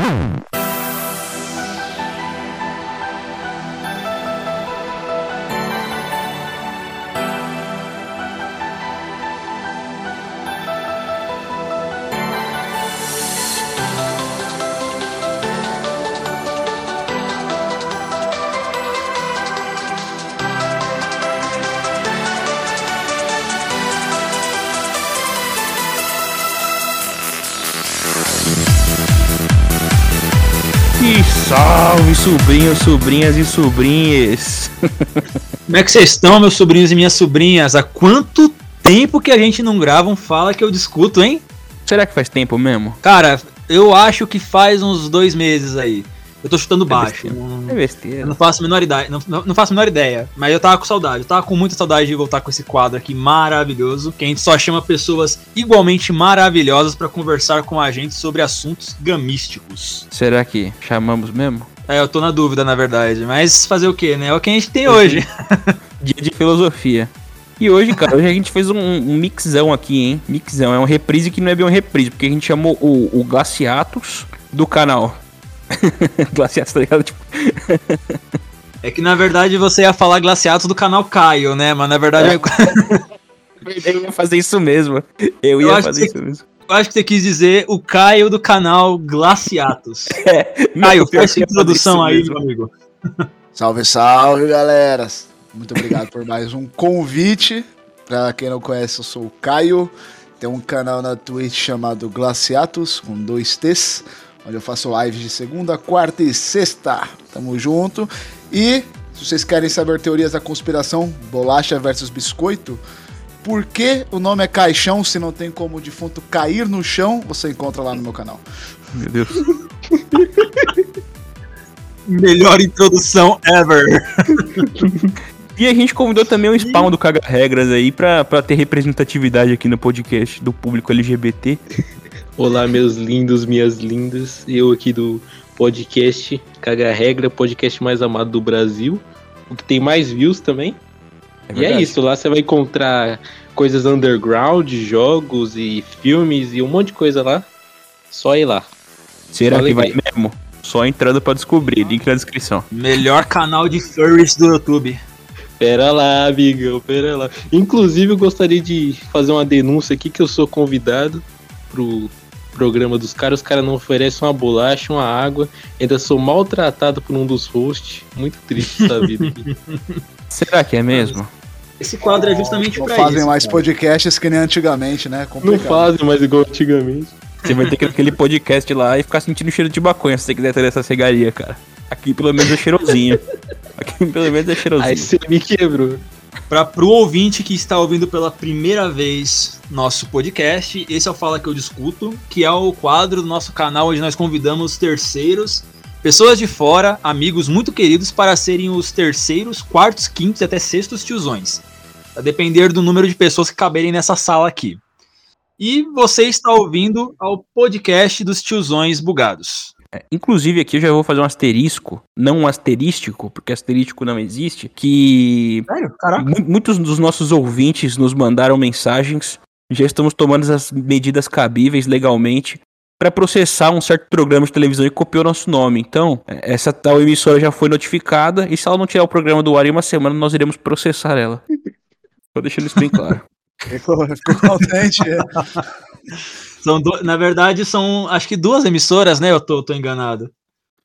E sobrinhos, sobrinhas e sobrinhas. Como é que vocês estão, meus sobrinhos e minhas sobrinhas? Há quanto tempo que a gente não grava um Fala que eu discuto, hein? Será que faz tempo mesmo? Cara, eu acho que faz uns dois meses aí. Eu tô chutando baixo. besteira. Não, É besteira. não faço a menor ideia. Não, não- não faço a menor ideia. Mas eu tava com saudade. Eu tava com muita saudade de voltar com esse quadro aqui maravilhoso. Que a gente só chama pessoas igualmente maravilhosas pra conversar com a gente sobre assuntos gamísticos. Será que chamamos mesmo? É, eu tô na dúvida, na verdade. Mas fazer o quê, né? É o que a gente tem hoje. Dia de filosofia. E hoje, cara, hoje a gente fez um, um mixão aqui, hein? Mixão. É um reprise que não é bem um reprise, porque a gente chamou o, o Glaciatus do canal. Glaciatus, tá ligado? Tipo, É que na verdade você ia falar glaciatos do canal Caio, né? Mas na verdade eu, eu ia fazer isso mesmo. Eu Eu ia fazer que- isso mesmo. Eu acho que você quis dizer o Caio do canal Glaciatos. Não, Caio, faz fazer introdução aí, meu amigo. Salve, salve, galera! Muito obrigado por mais um convite. Pra quem não conhece, eu sou o Caio. Tem um canal na Twitch chamado Glaciatus, com dois T's, onde eu faço lives de segunda, quarta e sexta. Tamo junto. E, se vocês querem saber teorias da conspiração, bolacha versus biscoito, por que o nome é caixão se não tem como o defunto cair no chão? Você encontra lá no meu canal. Meu Deus. Melhor introdução ever. E a gente convidou também o Spawn do Caga Regras aí pra, pra ter representatividade aqui no podcast do público LGBT. Olá, meus lindos, minhas lindas. Eu aqui do podcast Caga Regra, podcast mais amado do Brasil. O que tem mais views também. E é isso, lá você vai encontrar coisas underground, jogos e filmes e um monte de coisa lá. Só ir lá. Será Só que vai mesmo? Só entrando pra descobrir. Link na descrição. Melhor canal de furries do YouTube. Pera lá, amigão, pera lá. Inclusive, eu gostaria de fazer uma denúncia aqui que eu sou convidado pro programa dos caras. Os caras não oferecem uma bolacha, uma água. Ainda sou maltratado por um dos hosts. Muito triste essa vida aqui. Será que é mesmo? Esse quadro é justamente Não pra fazem isso. mais cara. podcasts que nem antigamente, né? Não Complicado. fazem mais igual antigamente. Você vai ter que ir naquele podcast lá e ficar sentindo cheiro de maconha se você quiser ter essa cegaria, cara. Aqui pelo menos é cheirosinho. Aqui pelo menos é cheirosinho. Aí você me quebrou. Pra, pro ouvinte que está ouvindo pela primeira vez nosso podcast, esse é o Fala Que Eu Discuto, que é o quadro do nosso canal onde nós convidamos terceiros, pessoas de fora, amigos muito queridos, para serem os terceiros, quartos, quintos e até sextos tiozões. A depender do número de pessoas que caberem nessa sala aqui. E você está ouvindo ao podcast dos tiozões bugados. Inclusive aqui eu já vou fazer um asterisco, não um asterístico, porque asterístico não existe, que Sério? Caraca. mu- muitos dos nossos ouvintes nos mandaram mensagens. Já estamos tomando as medidas cabíveis legalmente para processar um certo programa de televisão que copiou nosso nome. Então, é, essa tal emissora já foi notificada e se ela não tirar o programa do ar em uma semana, nós iremos processar ela. Tô deixando isso bem claro. Ficou, ficou contente. é. São du- Na verdade, são acho que duas emissoras, né? Eu tô, tô enganado.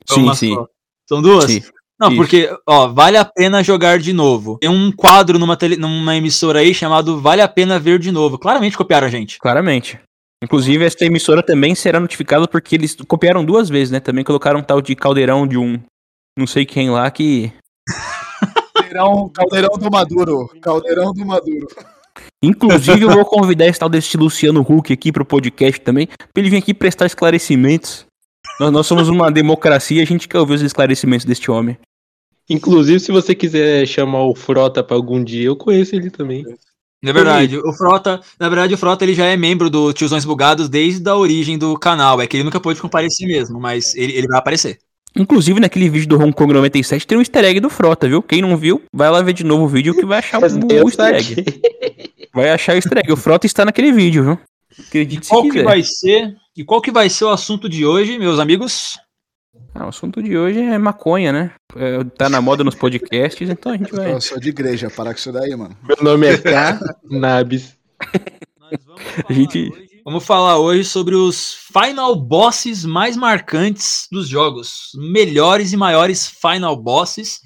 Sim, sim. só? São duas? Sim. Não, Isso. porque, ó, vale a pena jogar de novo. Tem um quadro numa, tele- numa emissora aí chamado Vale a Pena Ver de Novo. Claramente copiaram a gente. Claramente. Inclusive, essa emissora também será notificada porque eles copiaram duas vezes, né? Também colocaram um tal de caldeirão de um não sei quem lá que. Caldeirão, caldeirão do Maduro. Caldeirão do Maduro. Inclusive, eu vou convidar esse tal desse Luciano Huck aqui pro podcast também, pra ele vir aqui prestar esclarecimentos. Nós, nós somos uma democracia, a gente quer ouvir os esclarecimentos deste homem. Inclusive, se você quiser chamar o Frota pra algum dia, eu conheço ele também. Na verdade, o Frota, na verdade, o Frota ele já é membro do Tiozões Bugados desde a origem do canal. É que ele nunca pôde comparecer mesmo, mas ele, ele vai aparecer. Inclusive, naquele vídeo do Hong Kong 97 tem um easter egg do Frota, viu? Quem não viu, vai lá ver de novo o vídeo que vai achar o, Mas o easter egg. saquei. Vai achar o easter egg. O Frota está naquele vídeo, viu? Acredite se Qual que quiser. vai ser? E qual que vai ser o assunto de hoje, meus amigos? Ah, o assunto de hoje é maconha, né? É, tá na moda nos podcasts, então a gente vai. Eu sou de igreja, parar com isso daí, mano. Meu nome é K. Nabis. Nós vamos A gente- hoje- Vamos falar hoje sobre os final bosses mais marcantes dos jogos. Melhores e maiores final bosses.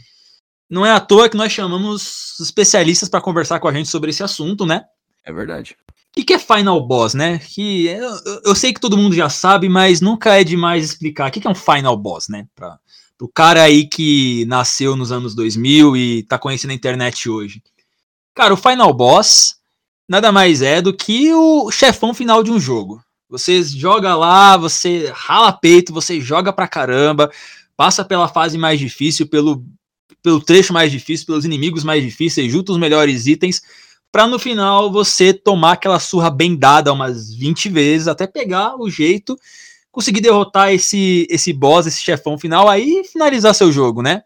Não é à toa que nós chamamos especialistas para conversar com a gente sobre esse assunto, né? É verdade. O que, que é Final Boss, né? Que eu, eu- sei que todo mundo já sabe, mas nunca é demais explicar. O que, que é um Final Boss, né? Para o cara aí que nasceu nos anos 2000 e tá conhecendo a internet hoje. Cara, o Final Boss nada mais é do que o chefão final de um jogo. Você joga lá, você rala peito, você joga pra caramba, passa pela fase mais difícil, pelo, pelo trecho mais difícil, pelos inimigos mais difíceis, junta os melhores itens Pra no final você tomar aquela surra bem dada umas 20 vezes até pegar o jeito, conseguir derrotar esse esse boss, esse chefão final aí finalizar seu jogo, né?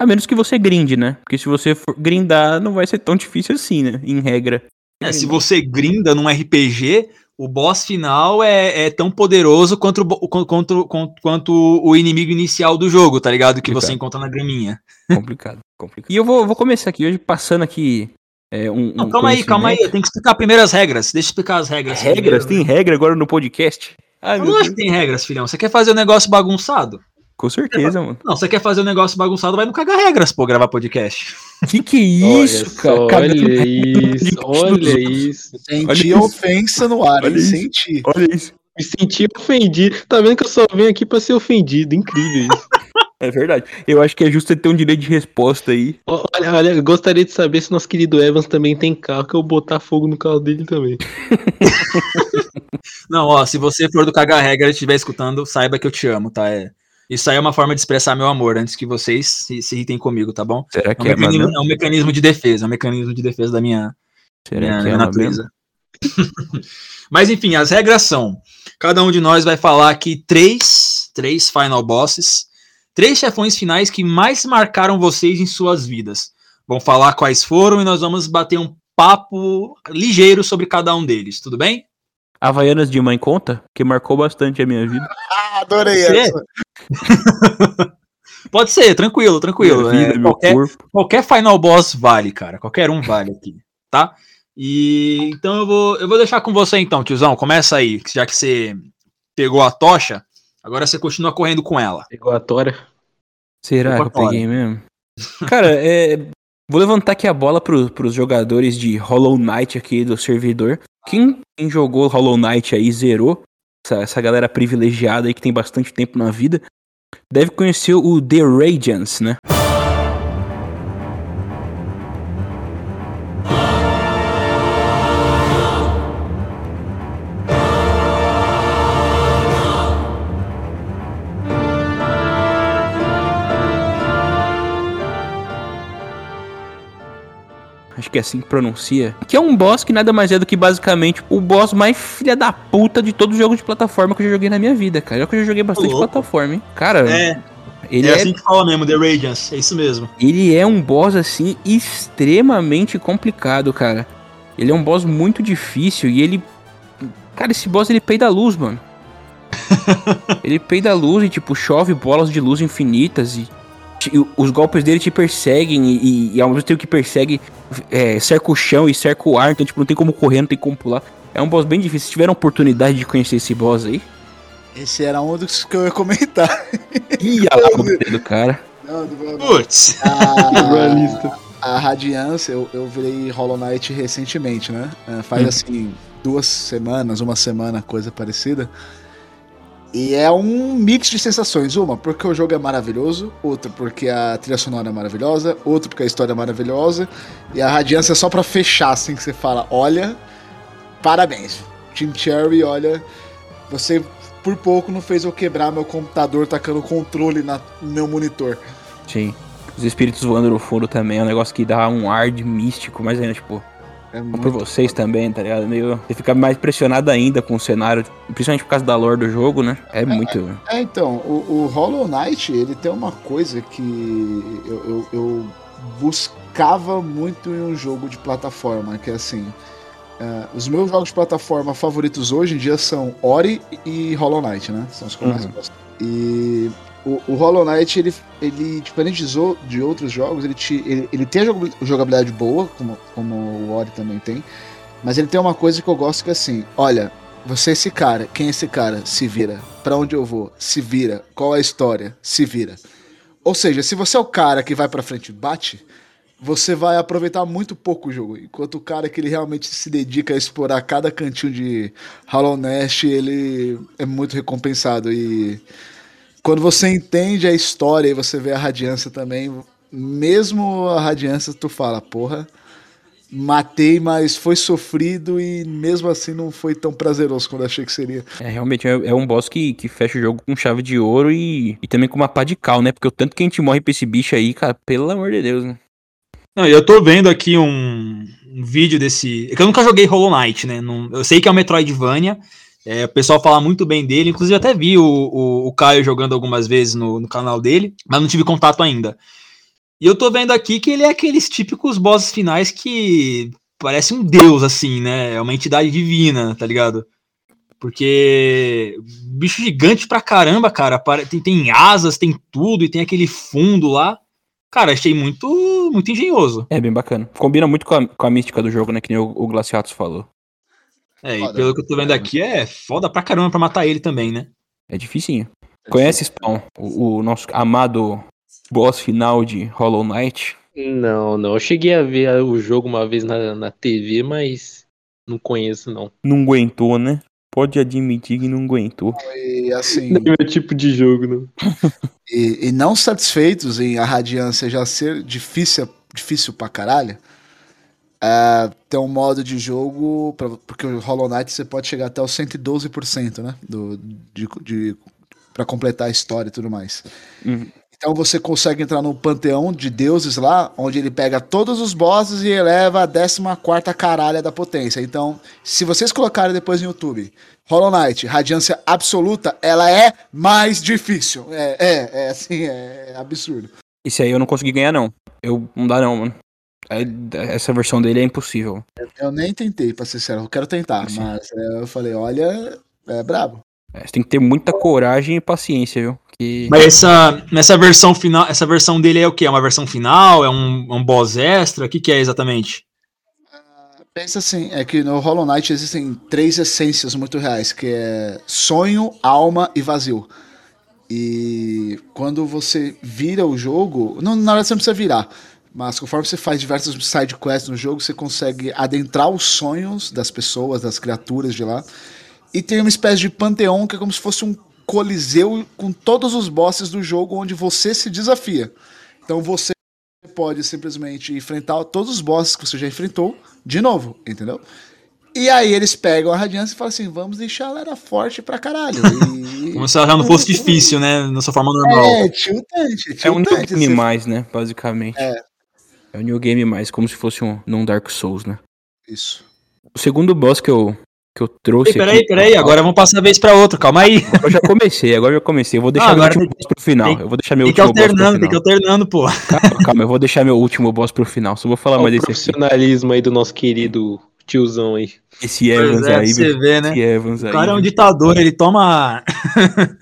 A menos que você grinde, né? Porque se você for grindar, não vai ser tão difícil assim, né? Em regra. É, se você grinda num RPG, o boss final é, é tão poderoso quanto, quanto, quanto, quanto- o inimigo inicial do jogo, tá ligado? Que você Complicado. encontra na graminha. Complicado, complicado. E eu vou, vou começar aqui hoje passando aqui é, um. Não, um calma aí, calma aí. Eu tenho que explicar primeiro as regras. Deixa eu explicar as regras. Regras? primeiro. Tem regra agora no podcast? Ai, Eu meu não acho que tem regras, filhão. Você quer fazer o negócio bagunçado? Com certeza, mano. Não, você quer fazer um negócio bagunçado, vai não cagar regras, pô, gravar podcast. Que que é Olha isso, só, cara? Olha isso, olha isso. Senti Olha isso. ofensa no ar, Olha hein? isso. Senti. Olha isso. Me senti ofendido. Tá vendo que eu só venho aqui pra ser ofendido. Incrível isso. É verdade. Eu acho que é justo você ter um direito de resposta aí. Olha, olha, eu gostaria de saber se nosso querido Evans também tem carro, que eu botar fogo no carro dele também. Não, ó, se você for do cagar regra e estiver escutando, saiba que eu te amo, tá? É, isso aí é uma forma de expressar meu amor antes que vocês se, se irritem comigo, tá bom? Será É um, que é, mecanismo, mano? é um mecanismo de defesa, é um mecanismo de defesa da minha, minha, minha é natureza. Mas enfim, as regras são: cada um de nós vai falar aqui três, três final bosses, três chefões finais que mais marcaram vocês em suas vidas. Vamos falar quais foram e nós vamos bater um papo ligeiro sobre cada um deles, tudo bem? Havaianas de mãe conta? Que marcou bastante a minha vida. Ah, adorei Você? essa. Pode ser, tranquilo, tranquilo. Minha vida, É, meu qualquer, corpo. qualquer final boss vale, cara. Qualquer um vale aqui, tá? E então eu vou, eu vou deixar com você então, tiozão. Começa aí, já que você pegou a tocha, agora você continua correndo com ela. Pegou a tora. Será que eu peguei mesmo? Cara, é. Vou levantar aqui a bola pro, pros jogadores de Hollow Knight aqui do servidor. Quem, quem jogou Hollow Knight aí zerou, essa, essa galera privilegiada aí que tem bastante tempo na vida, deve conhecer o The Radiance, né? Que é assim que pronuncia. Que é um boss que nada mais é do que basicamente o boss mais filha da puta de todo jogo de plataforma que eu já joguei na minha vida, cara. Eu que eu já joguei bastante louco. plataforma, hein? Cara, É, ele é é, assim que fala mesmo, The Radiance, é isso mesmo. ele é um boss assim extremamente complicado, cara. Ele é um boss muito difícil e ele Cara, esse boss ele peida a luz, mano. ele peida a luz e tipo chove bolas de luz infinitas e os golpes dele te perseguem e, e- ao mesmo tempo que persegue é, cerca o chão e cerca o ar, então tipo não tem como correr, não tem como pular. É um boss bem difícil. Se tiveram oportunidade de conhecer esse boss aí, Esse era um dos que eu ia comentar. lá com o dedo do cara. Não, não vou- não. Putz, a A, a Radiância, eu, eu virei Hollow Knight recentemente, né? É, Faz Hum. assim, duas semanas, uma semana, coisa parecida. E é um mix de sensações. Uma, porque o jogo é maravilhoso. Outra, porque a trilha sonora é maravilhosa. Outra, porque a história é maravilhosa. E a Radiância é só pra fechar, assim, que você fala: olha, parabéns. Team Cherry, olha, você por pouco não fez eu quebrar meu computador tacando controle na- no meu monitor. Sim. Os espíritos voando no fundo também é um negócio que dá um ar de místico, mas ainda, tipo, É por muito vocês também, tá ligado? Meio. Você fica mais impressionado ainda com o cenário, principalmente por causa da lore do jogo, né? É muito. É, então, o, o Hollow Knight, ele tem uma coisa que eu, eu- eu buscava muito em um jogo de plataforma, que é assim, é, os meus jogos de plataforma favoritos hoje em dia são Ori e Hollow Knight, né? São os que eu mais Uhum. gosto. E o, o Hollow Knight, ele, ele diferente de outros jogos, ele, te, ele, ele tem a jogabil- jogabilidade boa, como, como o Ori também tem, mas ele tem uma coisa que eu gosto que é assim, olha, você é esse cara, quem é esse cara? Se vira. Pra onde eu vou? Se vira. Qual é a história? Se vira. Ou seja, se você é o cara que vai pra frente e bate, você vai aproveitar muito pouco o jogo. Enquanto o cara que ele realmente se dedica a explorar cada cantinho de Hollow Nest, ele é muito recompensado. E quando você entende a história e você vê a radiância também, mesmo a radiância, tu fala, porra, matei, mas foi sofrido e mesmo assim não foi tão prazeroso quando eu achei que seria. É, realmente, é, é um boss que, que fecha o jogo com chave de ouro e, e também com uma pá de cal, né? Porque o tanto que a gente morre pra esse bicho aí, cara, pelo amor de Deus, né? Não, eu tô vendo aqui um, um vídeo desse. É que eu nunca joguei Hollow Knight, né? Não- eu sei que é um Metroidvania. É, o pessoal fala muito bem dele. Inclusive, até vi o, o, o Caio jogando algumas vezes no, no canal dele, mas não tive contato ainda. E eu tô vendo aqui que ele é aqueles típicos bosses finais que parece um deus, assim, né? É uma entidade divina, tá ligado? Porque bicho gigante pra caramba, cara. Tem, tem asas, tem tudo, e tem aquele fundo lá. Cara, achei muito, muito engenhoso. É bem bacana. Combina muito com a, com a mística do jogo, né? Que nem o, o falou. É, e pelo que eu tô vendo aqui, é foda pra caramba pra matar ele também, né? É dificinho. Conhece Spawn, o, o nosso amado boss final de Hollow Knight? Não, não. Eu cheguei a ver o jogo uma vez na, na TV, mas não conheço, não. Não aguentou, né? Pode admitir que não aguentou. E assim, Não é meu tipo de jogo, não. e, e não satisfeitos em a radiância já ser difícil, difícil pra caralho, é, tem um modo de jogo, pra, porque o Hollow Knight você pode chegar até os 112%, né? Do, de, de, pra completar a história e tudo mais. Uhum. Então você consegue entrar no panteão de deuses lá, onde ele pega todos os bosses e eleva a 14 caralha da potência. Então, se vocês colocarem depois no YouTube, Hollow Knight, radiância absoluta, ela é mais difícil. É, é, é assim, é, absurdo. Esse aí eu não consegui ganhar, não. Eu não dá não, mano. Aí, Essa versão dele é impossível. Eu nem tentei, pra ser sincero, eu quero tentar, Sim. mas é, eu falei, olha, é brabo. É, você tem que ter muita coragem e paciência, viu? Que... Mas essa, nessa versão final, essa versão dele é o quê? É uma versão final? É um, é um boss extra? O que, que é exatamente? Pensa assim, é que no Hollow Knight existem três essências muito reais, que é sonho, alma e vazio. E quando você vira o jogo, não, na verdade você não precisa virar, mas conforme você faz diversas side quests no jogo, você consegue adentrar os sonhos das pessoas, das criaturas de lá. E tem uma espécie de panteão que é como se fosse um coliseu com todos os bosses do jogo onde você se desafia. Então você pode simplesmente enfrentar todos os bosses que você já enfrentou de novo, entendeu? E aí eles pegam a radiância e falam assim, vamos deixar ela era forte pra caralho. E... Como se ela já não fosse difícil, né? Na sua forma normal. É, tiltante, É um New tiltante. Game você- mais, né? Basicamente. É. É um New Game mais, como se fosse um num Dark Souls, né? Isso. O segundo boss que eu, que eu trouxe. Ei, peraí, aqui- peraí, agora vamos passar a vez pra outro, calma aí. Eu já comecei, agora eu já comecei. Eu vou deixar Ah, meu agora último boss pro final. tem- eu vou deixar meu Tem que último boss pro alternando, tem que alternando, pô. Calma, calma, eu vou deixar meu último boss pro final. Só vou falar Olha mais o desse aqui. profissionalismo aí do nosso querido tiozão aí. Esse Evans é, aí, você vê, né? Esse Evans O aí. cara é um ditador, ele toma.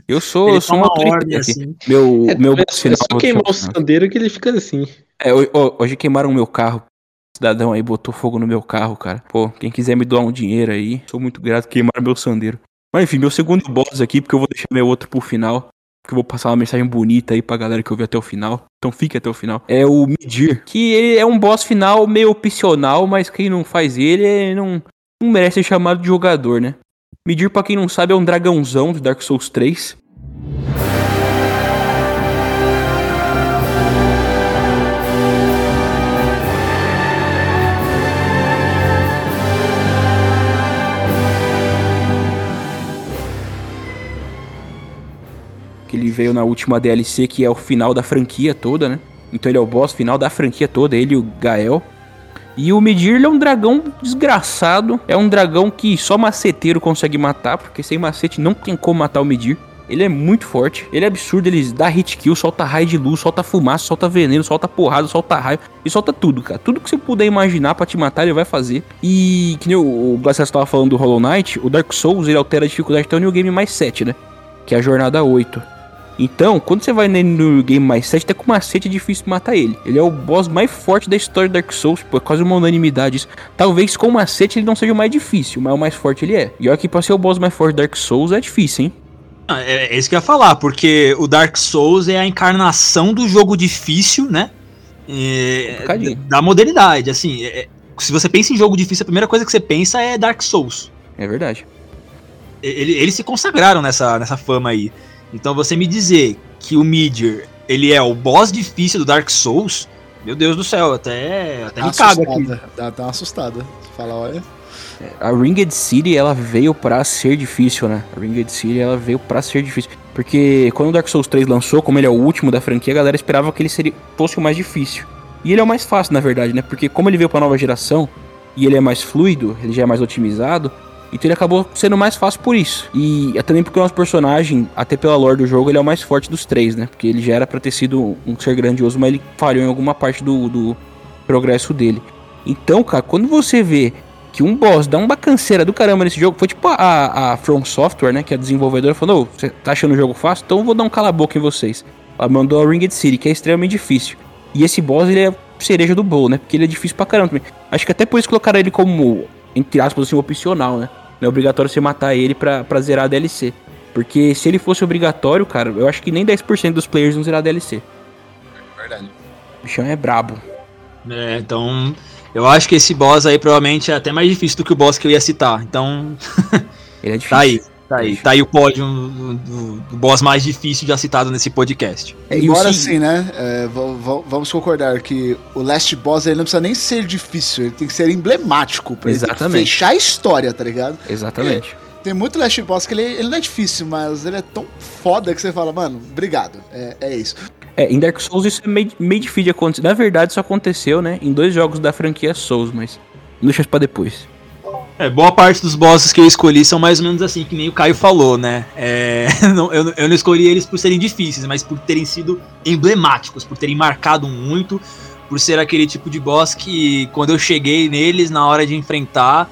Eu sou, ele eu sou um toma autoritário ordem, aqui. assim. Meu, É, meu é final. só vou queimar o sandeiro que ele fica assim. É, ho- ho- hoje queimaram o meu carro. Cidadão aí botou fogo no meu carro, cara. Pô, quem quiser me doar um dinheiro aí, sou muito grato. Queimaram meu sandeiro. Mas enfim, meu segundo boss aqui, porque eu vou deixar meu outro pro final. Porque eu vou passar uma mensagem bonita aí pra galera que ouviu até o final. Então fique até o final. É o Medir. Que ele é um boss final meio opcional, mas quem não faz ele é- não, não merece ser chamado de jogador, né? Medir, pra quem não sabe, é um dragãozão de Dark Souls 3. Ele veio na última DLC, que é o final da franquia toda, né? Então ele é o boss final da franquia toda, ele e o Gael. E o Medir é um dragão desgraçado. É um dragão que só maceteiro consegue matar, porque sem macete não tem como matar o Medir. Ele é muito forte, ele é absurdo, ele dá hit kill, solta raio de luz, solta fumaça, solta veneno, solta porrada, solta raio e solta tudo, cara. Tudo que você puder imaginar pra te matar, ele vai fazer. E que nem o, o Glaciar estava falando do Hollow Knight, o Dark Souls ele altera a dificuldade até o New Game mais 7, né? Que é a jornada 8. Então, quando você vai nele no game mais 7, até com macete é difícil matar ele. Ele é o boss mais forte da história do Dark Souls, pô, é quase uma unanimidade isso. Talvez com macete ele não seja o mais difícil, mas o mais forte ele é. E olha que pra ser o boss mais forte do Dark Souls é difícil, hein? Ah, É, é isso que eu ia falar, porque o Dark Souls é a encarnação do jogo difícil, né? É, Um da modernidade, assim. é- se você pensa em jogo difícil, a primeira coisa que você pensa é Dark Souls. É verdade. Ele- eles se consagraram nessa, nessa fama aí. Então você me dizer que o Midir, ele é o boss difícil do Dark Souls, meu Deus do céu, até, até me cago aqui. Dá até uma assustada. Fala, olha. A Ringed City, ela veio pra ser difícil, né? A Ringed City, ela veio pra ser difícil. Porque quando o Dark Souls 3 lançou, como ele é o último da franquia, a galera esperava que ele seria, fosse o mais difícil. E ele é o mais fácil, na verdade, né? Porque como ele veio pra nova geração, e ele é mais fluido, ele já é mais otimizado, então ele acabou sendo mais fácil por isso. E é também porque o nosso personagem, até pela lore do jogo, ele é o mais forte dos três, né? Porque ele já era pra ter sido um ser grandioso, mas ele falhou em alguma parte do, do progresso dele. Então, cara, quando você vê que um boss dá uma canseira do caramba nesse jogo, foi tipo a, a From Software, né, que é a desenvolvedora, falou, "Ô, você tá achando o jogo fácil? Então eu vou dar um cala-boca em vocês. Ela mandou a Ringed City, que é extremamente difícil. E esse boss, ele é cereja do bolo, né, porque ele é difícil pra caramba também. Acho que até por isso colocaram ele como, entre aspas, assim, opcional, né. Não é obrigatório você matar ele pra, pra zerar a DLC. Porque se ele fosse obrigatório, cara, eu acho que nem 10% dos players vão zerar a DLC. Verdade. O bichão é brabo. É, então, eu acho que esse boss aí provavelmente é até mais difícil do que o boss que eu ia citar. Então, Ele é difícil. tá aí. Tá aí, tá aí o pódio do, do- do boss mais difícil já citado nesse podcast. É, e Embora se- assim, né? é, va- va- vamos concordar que o Last Boss ele não precisa nem ser difícil, ele tem que ser emblemático pra ele Exatamente. fechar a história, tá ligado? Exatamente. Tem muito Last Boss que ele, ele não é difícil, mas ele é tão foda que você fala, mano, obrigado. É, é isso. É, em Dark Souls isso é meio, meio difícil de acontecer. Na verdade, isso aconteceu, né? Em dois jogos da franquia Souls, mas. Deixa isso pra depois. É, boa parte dos bosses que eu escolhi são mais ou menos assim, que nem o Caio falou, né? É, não- eu, eu não escolhi eles por serem difíceis, mas por terem sido emblemáticos, por terem marcado muito, por ser aquele tipo de boss que quando eu cheguei neles na hora de enfrentar,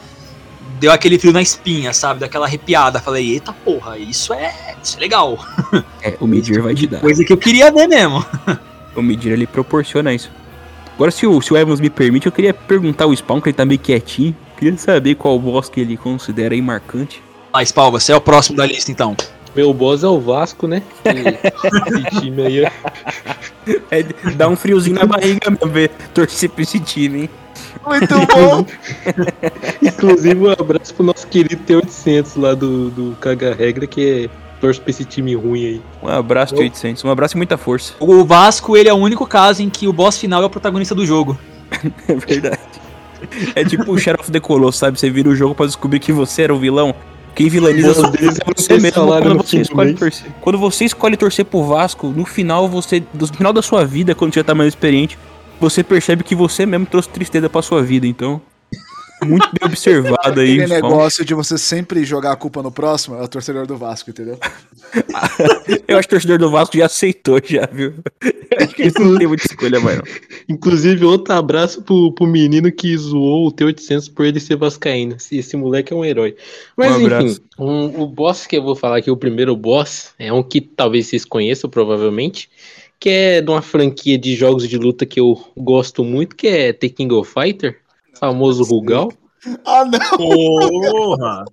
deu aquele frio na espinha, sabe? Daquela arrepiada. Falei, eita porra, isso é, isso é legal. É, o Midir vai te dar. Coisa que eu queria ver mesmo. O Midir ele proporciona isso. Agora, se o, se o Evans me permite, eu queria perguntar ao Spawn, que ele tá meio quietinho. Queria saber qual boss que ele considera aí marcante. Ah, Spawn, você é o próximo da lista então. Meu boss é o Vasco, né? Que- Esse time aí, ó. É, dá um friozinho na barriga mesmo, ver torcer pra esse time, hein? Muito bom! Inclusive, um abraço pro nosso querido T800 lá do, do Caga Regra, que é torce pra esse time ruim aí. Um abraço, T800. Um abraço e muita força. O Vasco, ele é o único caso em que o boss final é o protagonista do jogo. É verdade. É tipo o Shadow of the Colossus, sabe? Você vira o jogo pra descobrir que você era o vilão. Quem vilaniza só deles é você mesmo quando você escolhe torcer. Quando você escolhe torcer pro Vasco, no final você. No final da sua vida, quando você já tá mais experiente, você percebe que você mesmo trouxe tristeza pra sua vida. Então. Muito bem observado aí. Aquele negócio de você sempre jogar a culpa no próximo é o torcedor do Vasco, entendeu? Eu acho que o torcedor do Vasco já aceitou, já, viu? Acho que isso não tem muita escolha mais, não. Inclusive, outro abraço pro, pro menino que zoou o T800 por ele ser vascaíno. Esse, esse moleque é um herói. Mas Um enfim, abraço. um- o boss que eu vou falar aqui, o primeiro boss, é um que talvez vocês conheçam, provavelmente, que é de uma franquia de jogos de luta que eu gosto muito, que é The King of Fighter, famoso Rugal. Ah, não! Porra!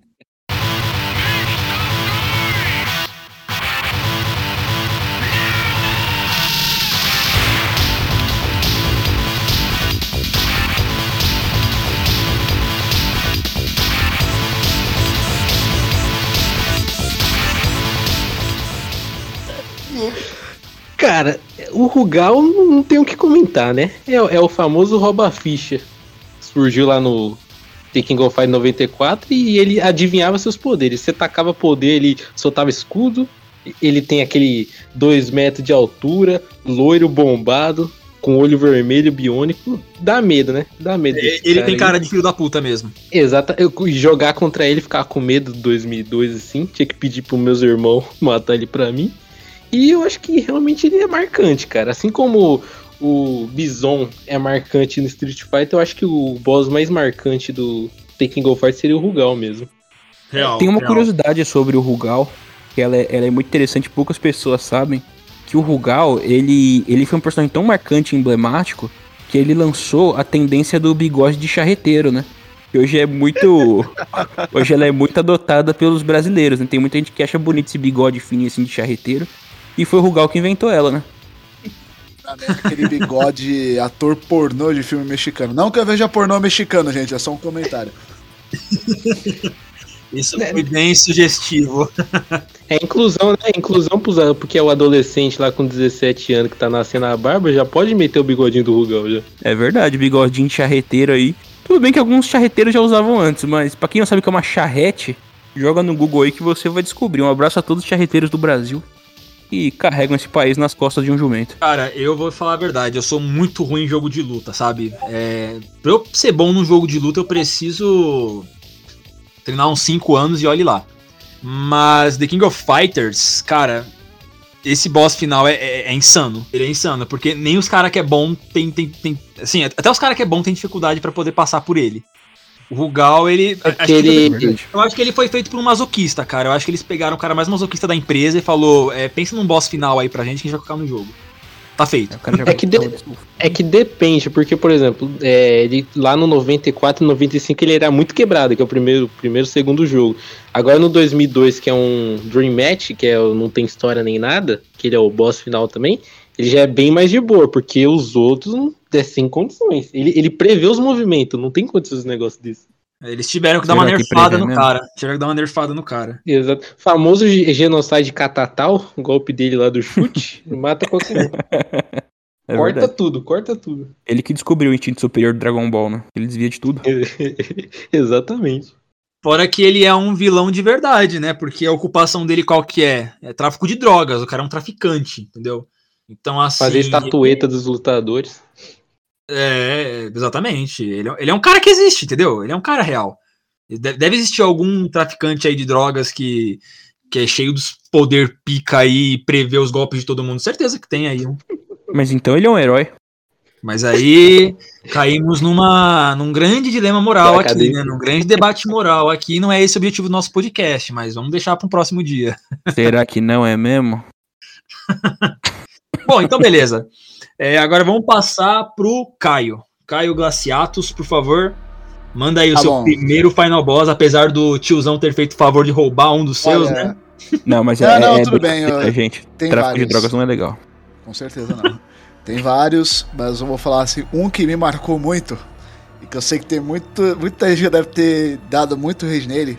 Cara, o Rugal não tem o que comentar, né? É, é o famoso rouba-ficha. Surgiu lá no The King of Fighters 94 e ele adivinhava seus poderes. Você tacava poder, ele soltava escudo. Ele tem aquele 2 metros de altura, loiro bombado, com olho vermelho biônico. Dá medo, né? Dá medo. desse Ele tem aí. cara de filho da puta mesmo. Exato. Eu jogar contra ele, ficar com medo de 2002 assim, tinha que pedir pros meus irmãos matar ele pra mim. E eu acho que realmente ele é marcante, cara. Assim como o Bison é marcante no Street Fighter, eu acho que o boss mais marcante do The King of Fighters seria o Rugal mesmo. Real. Tem uma real. curiosidade sobre o Rugal. que ela é, ela é muito interessante, poucas pessoas sabem, que o Rugal, ele, ele foi um personagem tão marcante e emblemático que ele lançou a tendência do bigode de charreteiro, né? Que hoje é muito. hoje ela é muito adotada pelos brasileiros, né? Tem muita gente que acha bonito esse bigode fininho assim de charreteiro. E foi o Rugal que inventou ela, né? Aquele bigode ator pornô de filme mexicano. Não que eu veja pornô mexicano, gente, é só um comentário. Isso foi bem sugestivo. É inclusão, né? Inclusão pros, porque é o adolescente lá com 17 anos que tá nascendo a barba, já pode meter o bigodinho do Rugal já. É verdade, bigodinho de charreteiro aí. Tudo bem que alguns charreteiros já usavam antes, mas pra quem não sabe o que é uma charrete, joga no Google aí que você vai descobrir. Um abraço a todos os charreteiros do Brasil que carregam esse país nas costas de um jumento. Cara, eu vou falar a verdade, eu sou muito ruim em jogo de luta, sabe? É, pra eu ser bom num jogo de luta, eu preciso treinar uns 5 anos e olhe lá. Mas The King of Fighters, cara, esse boss final é, é, é insano. Ele é insano, porque nem os caras que é bom tem, tem, tem. Assim, até os caras que é bom tem dificuldade para poder passar por ele. O Rugal, ele. Aquele... Acho que, eu acho que ele foi feito por um masoquista, cara. Eu acho que eles pegaram o cara mais masoquista da empresa e falou: é, pensa num boss final aí pra gente que a gente vai colocar no jogo. Tá feito. É, é que, de, é que depende, porque, por exemplo, é, ele, lá no 94 e 95 ele era muito quebrado, que é o primeiro, primeiro segundo jogo. Agora no 2002, que é um Dream Match, que é, não tem história nem nada, que ele é o boss final também, ele já é bem mais de boa, porque os outros é sem condições. Ele, ele prevê os movimentos, não tem condições de negócio disso. Eles tiveram que dar uma nerfada no cara. Tiveram que dar uma nerfada no cara. Exato. Famoso genocide catatal, o golpe dele lá do chute, mata qualquer um. É corta verdade. tudo, corta tudo. Ele que descobriu o instinto superior do Dragon Ball, né? Ele desvia de tudo. Exatamente. Fora que ele é um vilão de verdade, né? Porque a ocupação dele qual que é? É tráfico de drogas. O cara é um traficante, entendeu? Então, assim. Fazer estatueta dos lutadores. É, exatamente. Ele, é, ele é um cara que existe, entendeu? Ele é um cara real. Deve existir algum traficante aí de drogas que, que é cheio dos poder pica aí e prevê os golpes de todo mundo. Certeza que tem aí. Mas então ele é um herói. Mas aí caímos numa, num grande dilema moral é, aqui, né? Num grande debate moral aqui. Não é esse o objetivo do nosso podcast, mas vamos deixar para um próximo dia. Será que não é mesmo? Bom, então beleza. É, agora vamos passar pro Caio. Caio Glaciatos, por favor. Manda aí o tá seu bom. primeiro Final Boss, apesar do tiozão ter feito o favor de roubar um dos seus, Olha, né? Não, mas é, não, é, tudo bem. Eu, gente, tráfico vários. de drogas não é legal. Com certeza não. tem vários, mas eu vou falar assim, um que me marcou muito, e que eu sei que tem muito, muita gente deve ter dado muito rage nele.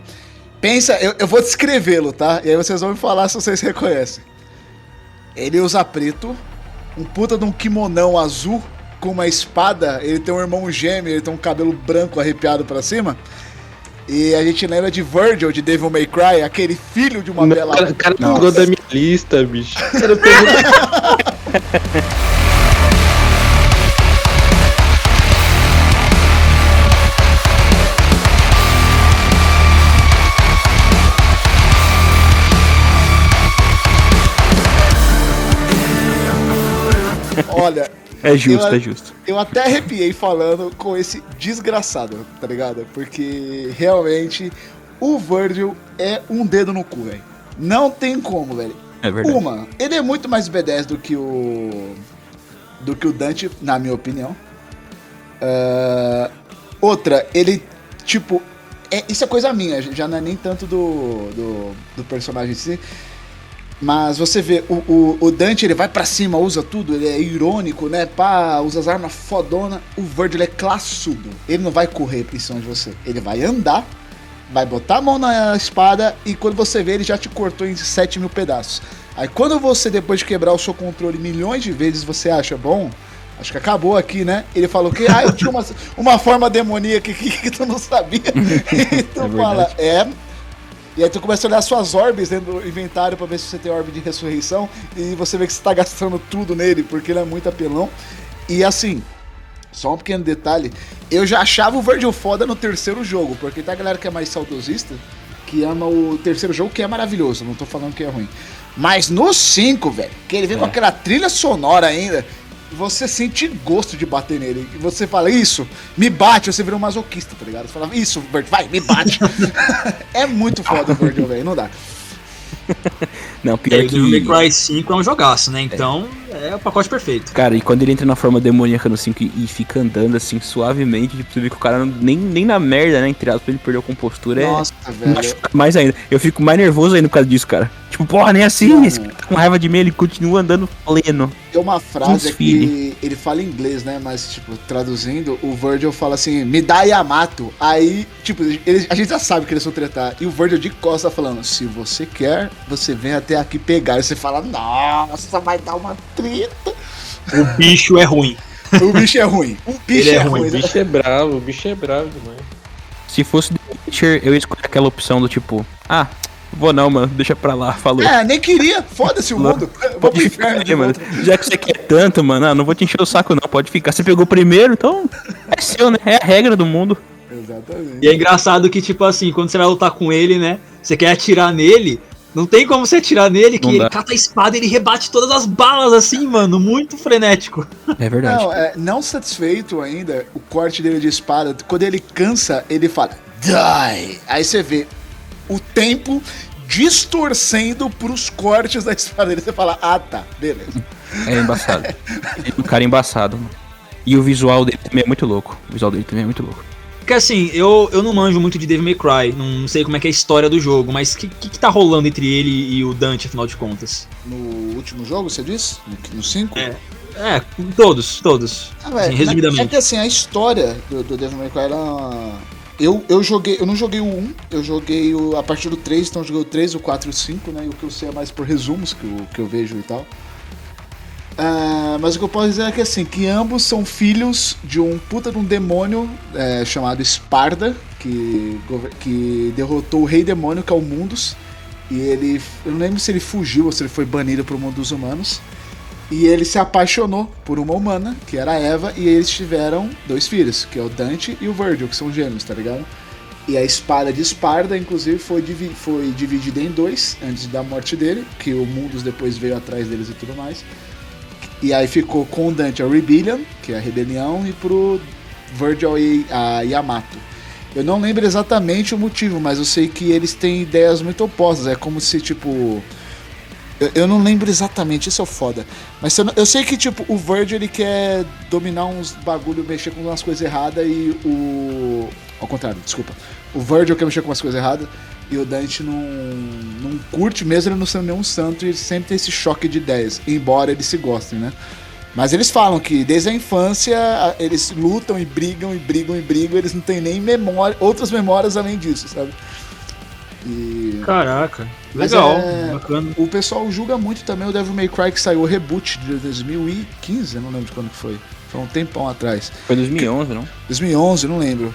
Pensa, eu, eu vou descrevê-lo, tá? E aí vocês vão me falar se vocês reconhecem. Ele usa preto, um puta de um kimonão azul com uma espada. Ele tem um irmão gêmeo, ele tem um cabelo branco arrepiado para cima. E a gente lembra de Virgil, de Devil May Cry, aquele filho de uma Não, bela. O cara pegou da minha lista, bicho. Olha. É justo, eu, é justo. Eu até arrepiei falando com esse desgraçado, tá ligado? Porque realmente o Virgil é um dedo no cu, velho. Não tem como, velho. É verdade. Uma, ele é muito mais B10 do que o. do que o Dante, na minha opinião. Uh, outra, ele, tipo. É, isso é coisa minha, já não é nem tanto do, do, do personagem em si. Mas você vê, o, o, o Dante ele vai para cima, usa tudo, ele é irônico, né? Pá, usa as armas fodona. O Virgil é classudo. Ele não vai correr em cima de você. Ele vai andar, vai botar a mão na espada e quando você vê, ele já te cortou em 7 mil pedaços. Aí quando você, depois de quebrar o seu controle milhões de vezes, você acha bom, acho que acabou aqui, né? Ele falou que, ah, eu tinha uma, uma forma demoníaca que, que tu não sabia. e tu é fala, é, e aí tu começa a olhar suas orbes dentro do inventário para ver se você tem orbe de ressurreição. E você vê que você tá gastando tudo nele, porque ele é muito apelão. E assim, só um pequeno detalhe, eu já achava o Virgil foda no terceiro jogo, porque tem a galera que é mais saudosista, que ama o terceiro jogo, que é maravilhoso, não tô falando que é ruim. Mas no 5, velho, que ele vem é. com aquela trilha sonora ainda, você sente gosto de bater nele. Você fala, isso, me bate, você vira um masoquista, tá ligado? Você fala, isso, Bert, vai, me bate. é muito foda o Virgil, velho, não dá. Não, pior o May que. Cry 5 é um jogaço, né? Então, é o pacote perfeito. Cara, e quando ele entra na forma demoníaca no 5 e, e fica andando assim suavemente, tipo, você vê que o cara não- nem, nem na merda, né? Entre aspas, ele perdeu a compostura. Nossa, é. velho. mais ainda. Eu fico mais nervoso ainda por causa disso, cara. Tipo, porra, nem assim. Mano. Esse cara tá com raiva de mim, ele continua andando pleno. Tem uma frase Desfile. que ele fala em inglês, né? Mas, tipo, traduzindo, o Virgil fala assim, me dá Yamato. Aí, tipo, ele- a gente já sabe que eles vão tretar. E o Virgil de costa falando, se você quer, você vem até aqui pegar. E você fala, nossa, vai dar uma treta. O bicho é ruim. O bicho é ruim. O bicho Ele é é, ruim. O né? bicho é bravo, o bicho é bravo demais. Se fosse The Witcher, eu ia escolher aquela opção do tipo, ah, vou não, mano, deixa pra lá, falou. É, nem queria. Foda-se o mundo. Vou pro inferno aí, mano. Já que você quer tanto, mano, ah, não vou te encher o saco não, pode ficar. Você pegou primeiro, então é seu, né? É a regra do mundo. Exatamente. E é engraçado que, tipo assim, quando você vai lutar com ele, né? Você quer atirar nele. Não tem como você atirar nele, que ele cata a espada e ele rebate todas as balas assim, mano. Muito frenético. É verdade. Não, é, não satisfeito ainda, o corte dele de espada, quando ele cansa, ele fala, die! Aí você vê o tempo distorcendo pros cortes da espada dele. Você fala, ah tá, beleza. É embaçado. É um cara embaçado, mano. E o visual dele também é muito louco. O visual dele também é muito louco. Porque assim, eu, eu não manjo muito de Devil May Cry, não sei como é que é a história do jogo, mas o que, que, que tá rolando entre ele e o Dante, afinal de contas? No último jogo, você disse? No 5? É. É, todos, todos. Ah, Assim, resumidamente. É que assim, a história do, do Devil May Cry, ela... Eu, eu joguei, eu não joguei o 1, eu joguei o, a partir do 3, então eu joguei o 3, o 4 e o 5, né? E o que eu sei é mais por resumos que eu, que eu vejo e tal. Ah, mas o que eu posso dizer é que assim, que ambos são filhos de um puta de um demônio é, chamado Esparda, que, que derrotou o rei demônio, que é o Mundus. E ele. Eu não lembro se ele fugiu ou se ele foi banido pro mundo dos humanos. E ele se apaixonou por uma humana, que era Eva, e eles tiveram dois filhos, que é o Dante e o Virgil, que são gêmeos, tá ligado? E a espada de Esparda, inclusive, foi, divi- foi dividida em dois antes da morte dele, que o Mundus depois veio atrás deles e tudo mais. E aí ficou com o Dante a Rebellion, que é a rebelião, e pro Virgil a Yamato. Eu não lembro exatamente o motivo, mas eu sei que eles têm ideias muito opostas. É como se, tipo. Eu, eu não lembro exatamente, isso é o foda. Mas eu, eu sei que, tipo, o Virgil ele quer dominar uns bagulho, mexer com umas coisas erradas e o. Ao contrário, desculpa. O Virgil quer mexer com umas coisas erradas e o Dante não, não curte, mesmo ele não sendo nenhum santo, e ele sempre tem esse choque de ideias, embora eles se gostem, né? Mas eles falam que desde a infância eles lutam e brigam e brigam e brigam, eles não têm nem memória, outras memórias além disso, sabe? E Caraca, legal, é- bacana. o pessoal julga muito também o Devil May Cry que saiu o reboot de 2015, eu não lembro de quando que foi. Foi um tempão atrás. Foi 2011, não? 2011, não lembro.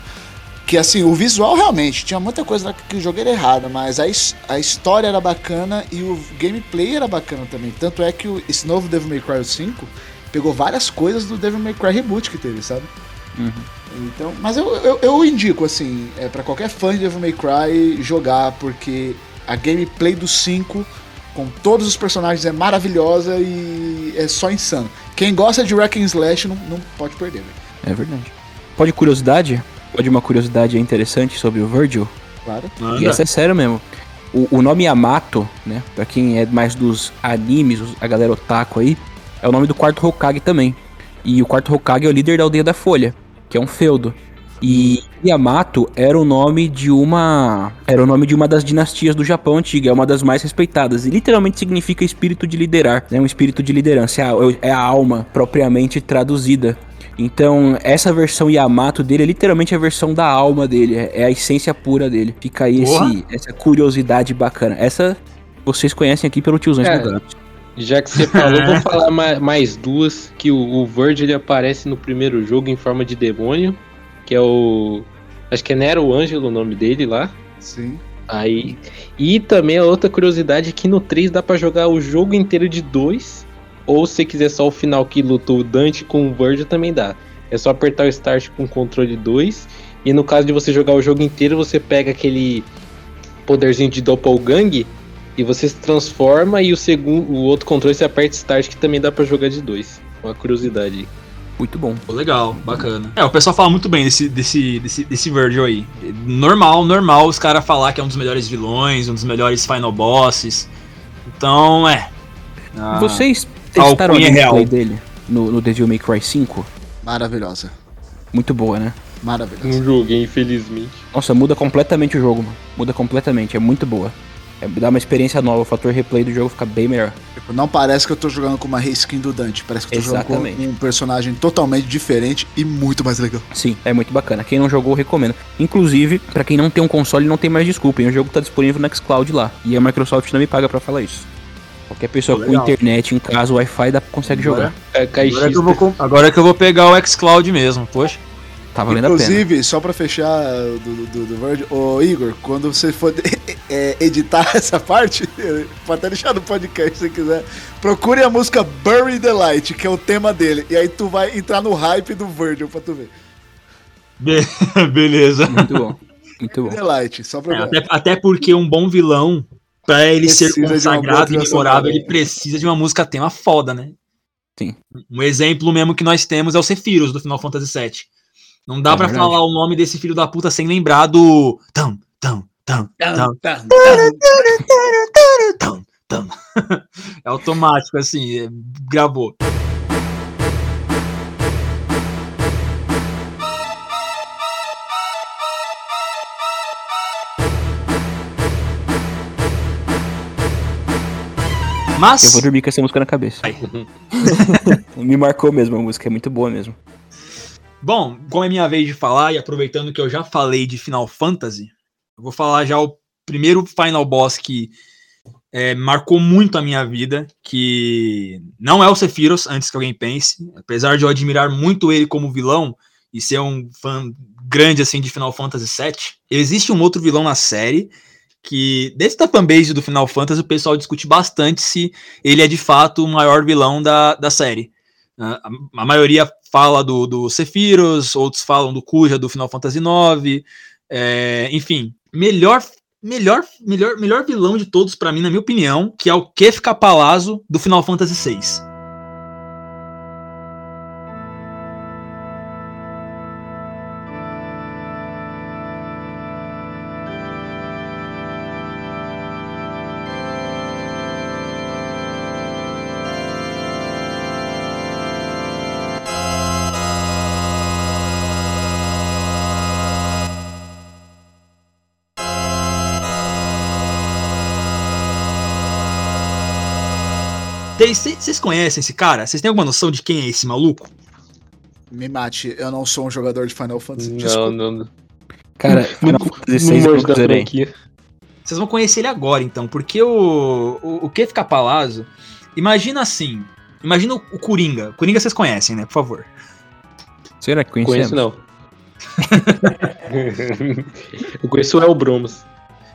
Que assim, o visual realmente tinha muita coisa que o jogo era errado, mas a, a história era bacana e o gameplay era bacana também. Tanto é que o- esse novo Devil May Cry 5 pegou várias coisas do Devil May Cry reboot que teve, sabe? Uhum. Então, mas eu, eu, eu indico, assim, é, para qualquer fã de Devil May Cry jogar, porque a gameplay do 5, com todos os personagens, é maravilhosa e é só insano. Quem gosta de Wreck and Slash não, não pode perder, velho. É verdade. Pode curiosidade? Pode uma curiosidade interessante sobre o Virgil? Claro. E Manda. essa é sério mesmo. O, o nome Yamato, né? Pra quem é mais dos animes, a galera otaku aí, é o nome do quarto Hokage também. E o quarto Hokage é o líder da aldeia da Folha, que é um feudo. E Yamato era o nome de uma. Era o nome de uma das dinastias do Japão antiga, é uma das mais respeitadas. E literalmente significa espírito de liderar, né? Um espírito de liderança. É a, é a alma propriamente traduzida. Então, essa versão Yamato dele é literalmente a versão da alma dele, é é a essência pura dele. Fica aí esse, essa curiosidade bacana. Essa vocês conhecem aqui pelo tiozão É. Já que você falou, vou falar ma- mais duas. Que o, o Virgil ele aparece no primeiro jogo em forma de demônio. Que é o. Acho que é Nero Ângelo o nome dele lá. Sim. Aí. E também a outra curiosidade é que no 3 dá pra jogar o jogo inteiro de dois. Ou se você quiser só o final que lutou o Dante com o Virgil também dá. É só apertar o Start com o controle 2. E no caso de você jogar o jogo inteiro, você pega aquele poderzinho de Doppelgang e você se transforma e o segundo, o outro controle você aperta Start que também dá pra jogar de dois. Uma curiosidade. aí. Muito bom. Pô, legal, bacana. É, o pessoal fala muito bem desse, desse, desse, desse Virgil aí. Normal, normal os caras falar que é um dos melhores vilões, um dos melhores final bosses. Então, é. Ah, Vocês testaram a gameplay real. dele no, no Devil May Cry 5? Maravilhosa. Muito boa, né? Maravilhosa. Não joguei, infelizmente. Nossa, muda completamente o jogo, mano. Muda completamente, é muito boa. É, dá uma experiência nova, o fator replay do jogo fica bem melhor. Tipo, não parece que eu tô jogando com uma reskin do Dante. Parece que eu tô Exatamente. jogando com um personagem totalmente diferente e muito mais legal. Sim, é muito bacana. Quem não jogou, recomendo. Inclusive, pra quem não tem um console, não tem mais desculpa. hein? O jogo tá disponível no Xcloud lá. E a Microsoft não me paga pra falar isso. Qualquer pessoa com Legal. internet em casa, Wi-Fi, dá, consegue jogar. A Agora que, eu vou, com- agora que eu vou pegar o xCloud mesmo, poxa. Tá valendo a pena. Inclusive, só pra fechar do, do, do Verge, ô Igor, quando você for é, editar essa parte, pode até deixar no podcast se você quiser, procure a música Bury the Light, que é o tema dele, e aí tu vai entrar no hype do Virgil pra tu ver. Be- Beleza. Muito bom. Muito bom. The Light, só pra É, até, até porque um bom vilão, pra ele ser Precisa boa consagrado e memorável, ele precisa de uma música tema foda, né? Sim. Um exemplo mesmo que nós temos é o Sephiroth do Final Fantasy VII. Não dá É pra verdade. falar o nome desse filho da puta sem lembrar do. Tam, tam, tam, tam, tam, tam. É automático, assim, é- gravou. Mas. Eu vou dormir com essa música na cabeça. Me marcou mesmo a música, é muito boa mesmo. Bom, como é minha vez de falar, e aproveitando que eu já falei de Final Fantasy, eu vou falar já o primeiro Final Boss que é, marcou muito a minha vida, que não é o Sephiroth, antes que alguém pense, apesar de eu admirar muito ele como vilão e ser um fã grande assim de Final Fantasy VII, existe um outro vilão na série que, dentro da fanbase do Final Fantasy, o pessoal discute bastante se ele é de fato o maior vilão da, da série. A, a maioria fala do, do Sephiroth, outros falam do Kuja do Final Fantasy IX. é, enfim, melhor, melhor, melhor, melhor vilão de todos pra mim, na minha opinião, que é o Kefka Palazzo do Final Fantasy VI. Vocês conhecem esse cara? Vocês têm alguma noção de quem é esse maluco? Me mate, eu não sou um jogador de Final Fantasy. Não, Desculpa. não, não. Cara, Final Fantasy Não VI eu zerei. Vocês vão conhecer ele agora, então, porque o, o, o Kefka Palazzo, imagina assim, imagina o, o Coringa. O Coringa vocês conhecem, né, por favor. Será que conhecemos? Conheço não. eu conheço o El Bromas.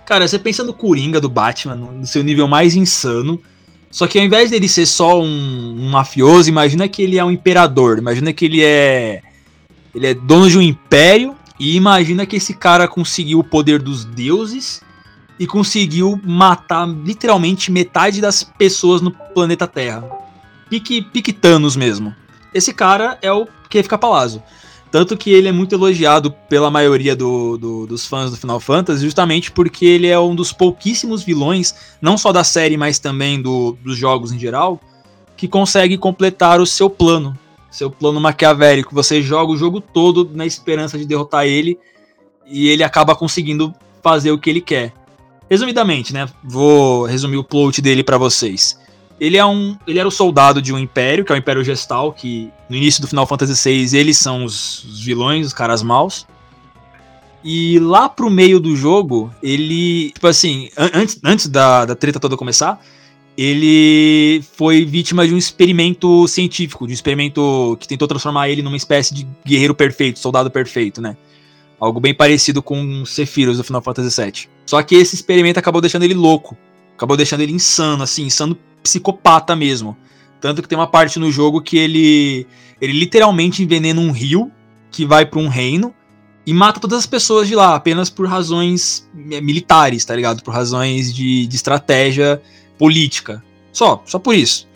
Cara, você pensa no Coringa do Batman, no seu nível mais insano, só que ao invés dele ser só um, um mafioso, imagina que ele é um imperador, imagina que ele é ele é dono de um império e imagina que esse cara conseguiu o poder dos deuses e conseguiu matar literalmente metade das pessoas no planeta Terra. Pique, pique Thanos mesmo. Esse cara é o Kefka Palazzo. Tanto que ele é muito elogiado pela maioria do- do- dos fãs do Final Fantasy, justamente porque ele é um dos pouquíssimos vilões, não só da série, mas também do- dos jogos em geral, que consegue completar o seu plano. Seu plano maquiavélico. Você joga o jogo todo na esperança de derrotar ele, e ele acaba conseguindo fazer o que ele quer. Resumidamente, né? Vou resumir o plot dele pra vocês. Ele é um, ele era o soldado de um império, que é o Império Gestal, que no início do Final Fantasy VI eles são os, os vilões, os caras maus. E lá pro meio do jogo, ele, tipo assim, an- antes, antes da, da treta toda começar, ele foi vítima de um experimento científico, de um experimento que tentou transformar ele numa espécie de guerreiro perfeito, soldado perfeito, né? Algo bem parecido com Sephiroth do Final Fantasy VII. Só que esse experimento acabou deixando ele louco. Acabou deixando ele insano, assim, insano psicopata mesmo. Tanto que tem uma parte no jogo que ele, ele literalmente envenena um rio que vai para um reino e mata todas as pessoas de lá, apenas por razões eh, militares, tá ligado? Por razões de, de estratégia política. Só, só por isso.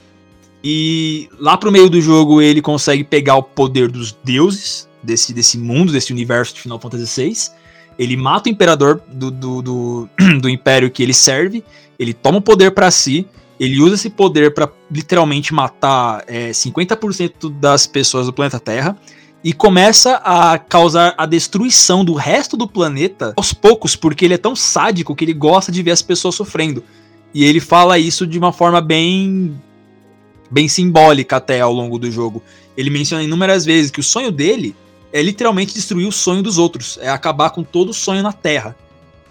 E lá pro meio do jogo ele consegue pegar o poder dos deuses desse, desse mundo, desse universo de Final Fantasy VI. Ele mata o imperador do, do, do, do império que ele serve, ele toma o poder para si, ele usa esse poder para literalmente matar é, 50% das pessoas do planeta Terra e começa a causar a destruição do resto do planeta aos poucos, porque ele é tão sádico que ele gosta de ver as pessoas sofrendo. E ele fala isso de uma forma bem bem simbólica até ao longo do jogo. Ele menciona inúmeras vezes que o sonho dele é literalmente destruir o sonho dos outros, é acabar com todo o sonho na Terra.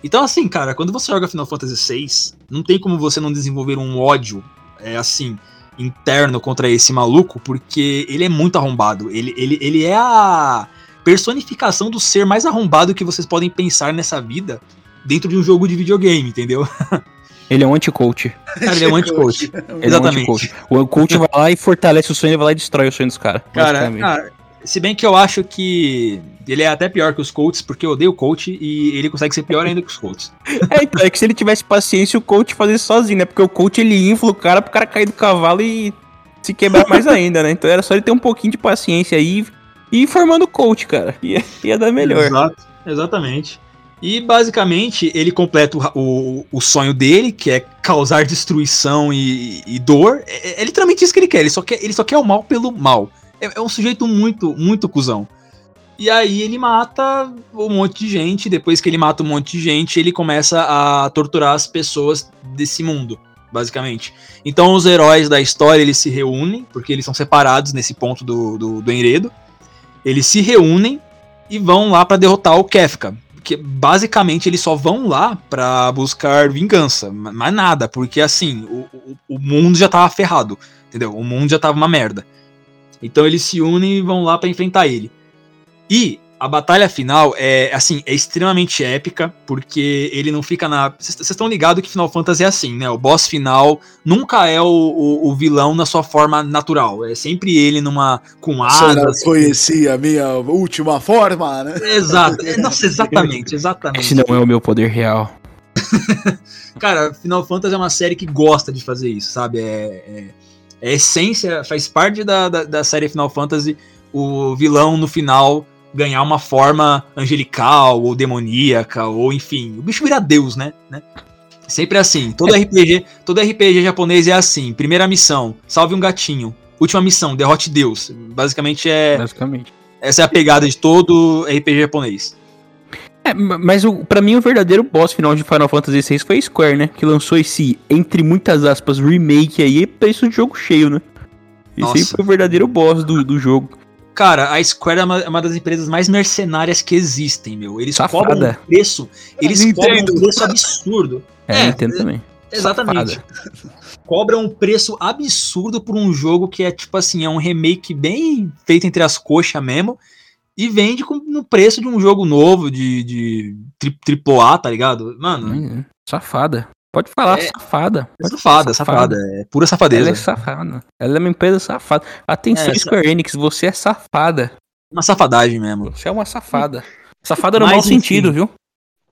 Então assim, cara, quando você joga Final Fantasy VI, não tem como você não desenvolver um ódio, é assim, interno contra esse maluco, porque ele é muito arrombado. Ele, ele, ele é a personificação do ser mais arrombado que vocês podem pensar nessa vida dentro de um jogo de videogame, entendeu? Ele é um anti-coach. Cara, ele é um anti-coach. Exatamente. É um anti o coach vai lá e fortalece o sonho, ele vai lá e destrói o sonho dos caras. Cara, cara, se bem que eu acho que ele é até pior que os coaches, porque eu odeio o coach e ele consegue ser pior ainda que os coaches. É, então, é que se ele tivesse paciência, o coach fazia sozinho, né? Porque o coach ele infla o cara pro cara cair do cavalo e se quebrar mais ainda, né? Então era só ele ter um pouquinho de paciência aí e ir formando o coach, cara. Ia, ia dar melhor. Exato, exatamente. E basicamente ele completa o, o, o, sonho dele, que é causar destruição e, e dor. É, é, é, literalmente isso que ele quer. Ele só quer, ele só quer o mal pelo mal. É, é, um sujeito muito, muito cuzão. E aí ele mata um monte de gente. Depois que ele mata um monte de gente, ele começa a torturar as pessoas desse mundo, basicamente. Então os heróis da história eles se reúnem, porque eles são separados nesse ponto do, do, do enredo. Eles se reúnem e vão lá para derrotar o Kefka que basicamente eles só vão lá para buscar vingança, mais nada, porque assim, o, o, o, mundo já tava ferrado, entendeu? O mundo já tava uma merda. Então eles se unem e vão lá para enfrentar ele. E a batalha final é assim, é extremamente épica, porque ele não fica na. Vocês estão ligados que Final Fantasy é assim, né? O boss final nunca é o, o, o vilão na sua forma natural. É sempre ele numa. com asas. Você não conhecia a minha última forma, né? Exato. É, nossa, exatamente, exatamente. Esse não é o meu poder real. Cara, Final Fantasy é uma série que gosta de fazer isso, sabe? É, é, é essência, faz parte da, da, da série Final Fantasy. O vilão no final ganhar uma forma angelical ou demoníaca, ou enfim, o bicho vira Deus, né? né? Sempre assim. Todo RPG, todo RPG japonês é assim. Primeira missão, salve um gatinho. Última missão, derrote Deus. Basicamente é. Basicamente. Essa é a pegada de todo RPG japonês. É, mas o, pra mim o verdadeiro boss final de Final Fantasy VI foi a Square, né? Que lançou esse, entre muitas aspas, remake aí, preço de jogo cheio, né? Esse aí foi o verdadeiro boss do, do jogo. Cara, a Square é uma, é uma, das empresas mais mercenárias que existem, meu. Eles Safada. cobram um preço. Eles cobram um preço absurdo. É, é Nintendo também. Exatamente. Cobram um preço absurdo por um jogo que é tipo assim, é um remake bem feito entre as coxas mesmo. E vende com, no preço de um jogo novo de, de tri, AAA, tá ligado? Mano. safada. Pode falar, é, safada. Pode safada, safada, safada, É pura safadeza. Ela é safada. Ela é uma empresa safada. Atenção, é, Square Enix, você é safada. Uma safadagem mesmo. Você é uma safada. Safada no mau sentido, viu?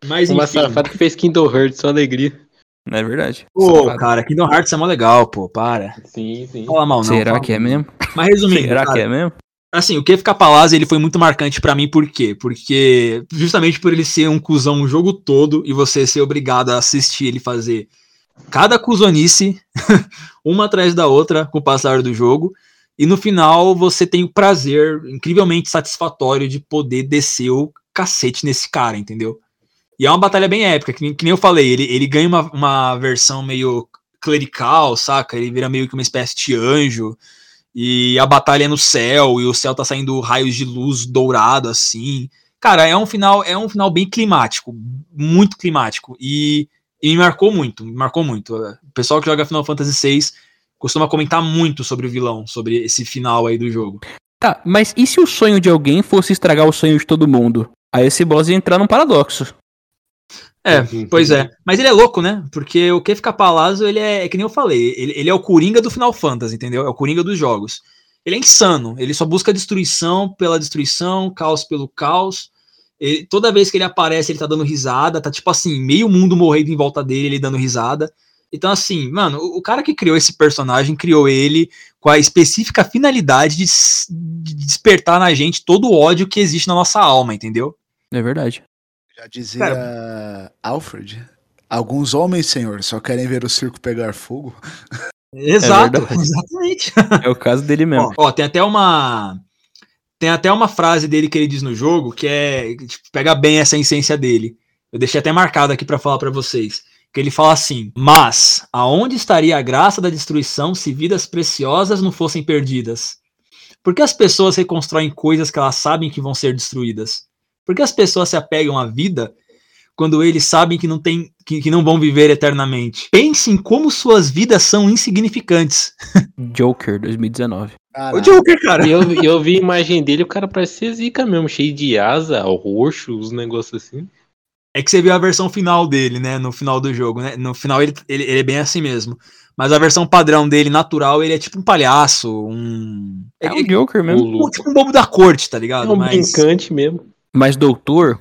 Mas uma enfim. safada que fez Kingdom Hearts, só alegria. Não é verdade. Pô, safada. cara, Kingdom Hearts é mó legal, pô, para. Sim, sim. Fala mal, não. Será que é mesmo? Mas resumindo. Será cara, que é mesmo? Assim, o que ficar Palazzo ele foi muito marcante para mim, por quê? Porque justamente por ele ser um cuzão o jogo todo e você ser obrigado a assistir ele fazer cada cuzonice, uma atrás da outra, com o passar do jogo. E no final você tem o prazer incrivelmente satisfatório de poder descer o cacete nesse cara, entendeu? E é uma batalha bem épica, que, que nem eu falei, ele, ele ganha uma, uma versão meio clerical, saca? Ele vira meio que uma espécie de anjo. E a batalha é no céu, e o céu tá saindo raios de luz dourado assim. Cara, é um final, é um final bem climático, muito climático. E e me marcou muito, me marcou muito. O pessoal que joga Final Fantasy VI costuma comentar muito sobre o vilão, sobre esse final aí do jogo. Tá, mas e se o sonho de alguém fosse estragar o sonho de todo mundo? Aí esse boss ia entrar num paradoxo. É, pois é. Mas ele é louco, né? Porque o Kefka Palazzo, ele é, é que nem eu falei, ele, ele, é o Coringa do Final Fantasy, entendeu? É o Coringa dos jogos. Ele é insano, ele só busca destruição pela destruição, caos pelo caos. Ele, toda vez que ele aparece, ele tá dando risada, tá tipo assim, meio mundo morrendo em volta dele, ele dando risada. Então, assim, mano, o, o cara que criou esse personagem criou ele com a específica finalidade de, de, despertar na gente todo o ódio que existe na nossa alma, entendeu? É verdade. Já dizia Alfred. Alguns homens, senhor, só querem ver o circo pegar fogo. Exato, verdade. exatamente. É o caso dele mesmo. Ó, ó, tem até uma. Tem até uma frase dele que ele diz no jogo que é. Tipo, pega bem essa essência dele. Eu deixei até marcado aqui pra falar pra vocês. Que ele fala assim: Mas aonde estaria a graça da destruição se vidas preciosas não fossem perdidas? Por que as pessoas reconstroem coisas que elas sabem que vão ser destruídas? Por que as pessoas se apegam à vida quando eles sabem que não, tem, que, que não vão viver eternamente? Pense em como suas vidas são insignificantes. Joker 2019. O Caralho. Joker, cara. E eu, eu vi a imagem dele, o cara parece ser zica mesmo, cheio de asa, roxo, os negócios assim. É que você viu a versão final dele, né? No final do jogo, né? No final ele, ele, ele é bem assim mesmo. Mas a versão padrão dele, natural, ele é tipo um palhaço, um. É É, o Joker O mesmo. é Lu- tipo um bobo da corte, tá É ligado? um Mas. brincante mesmo. Mas doutor,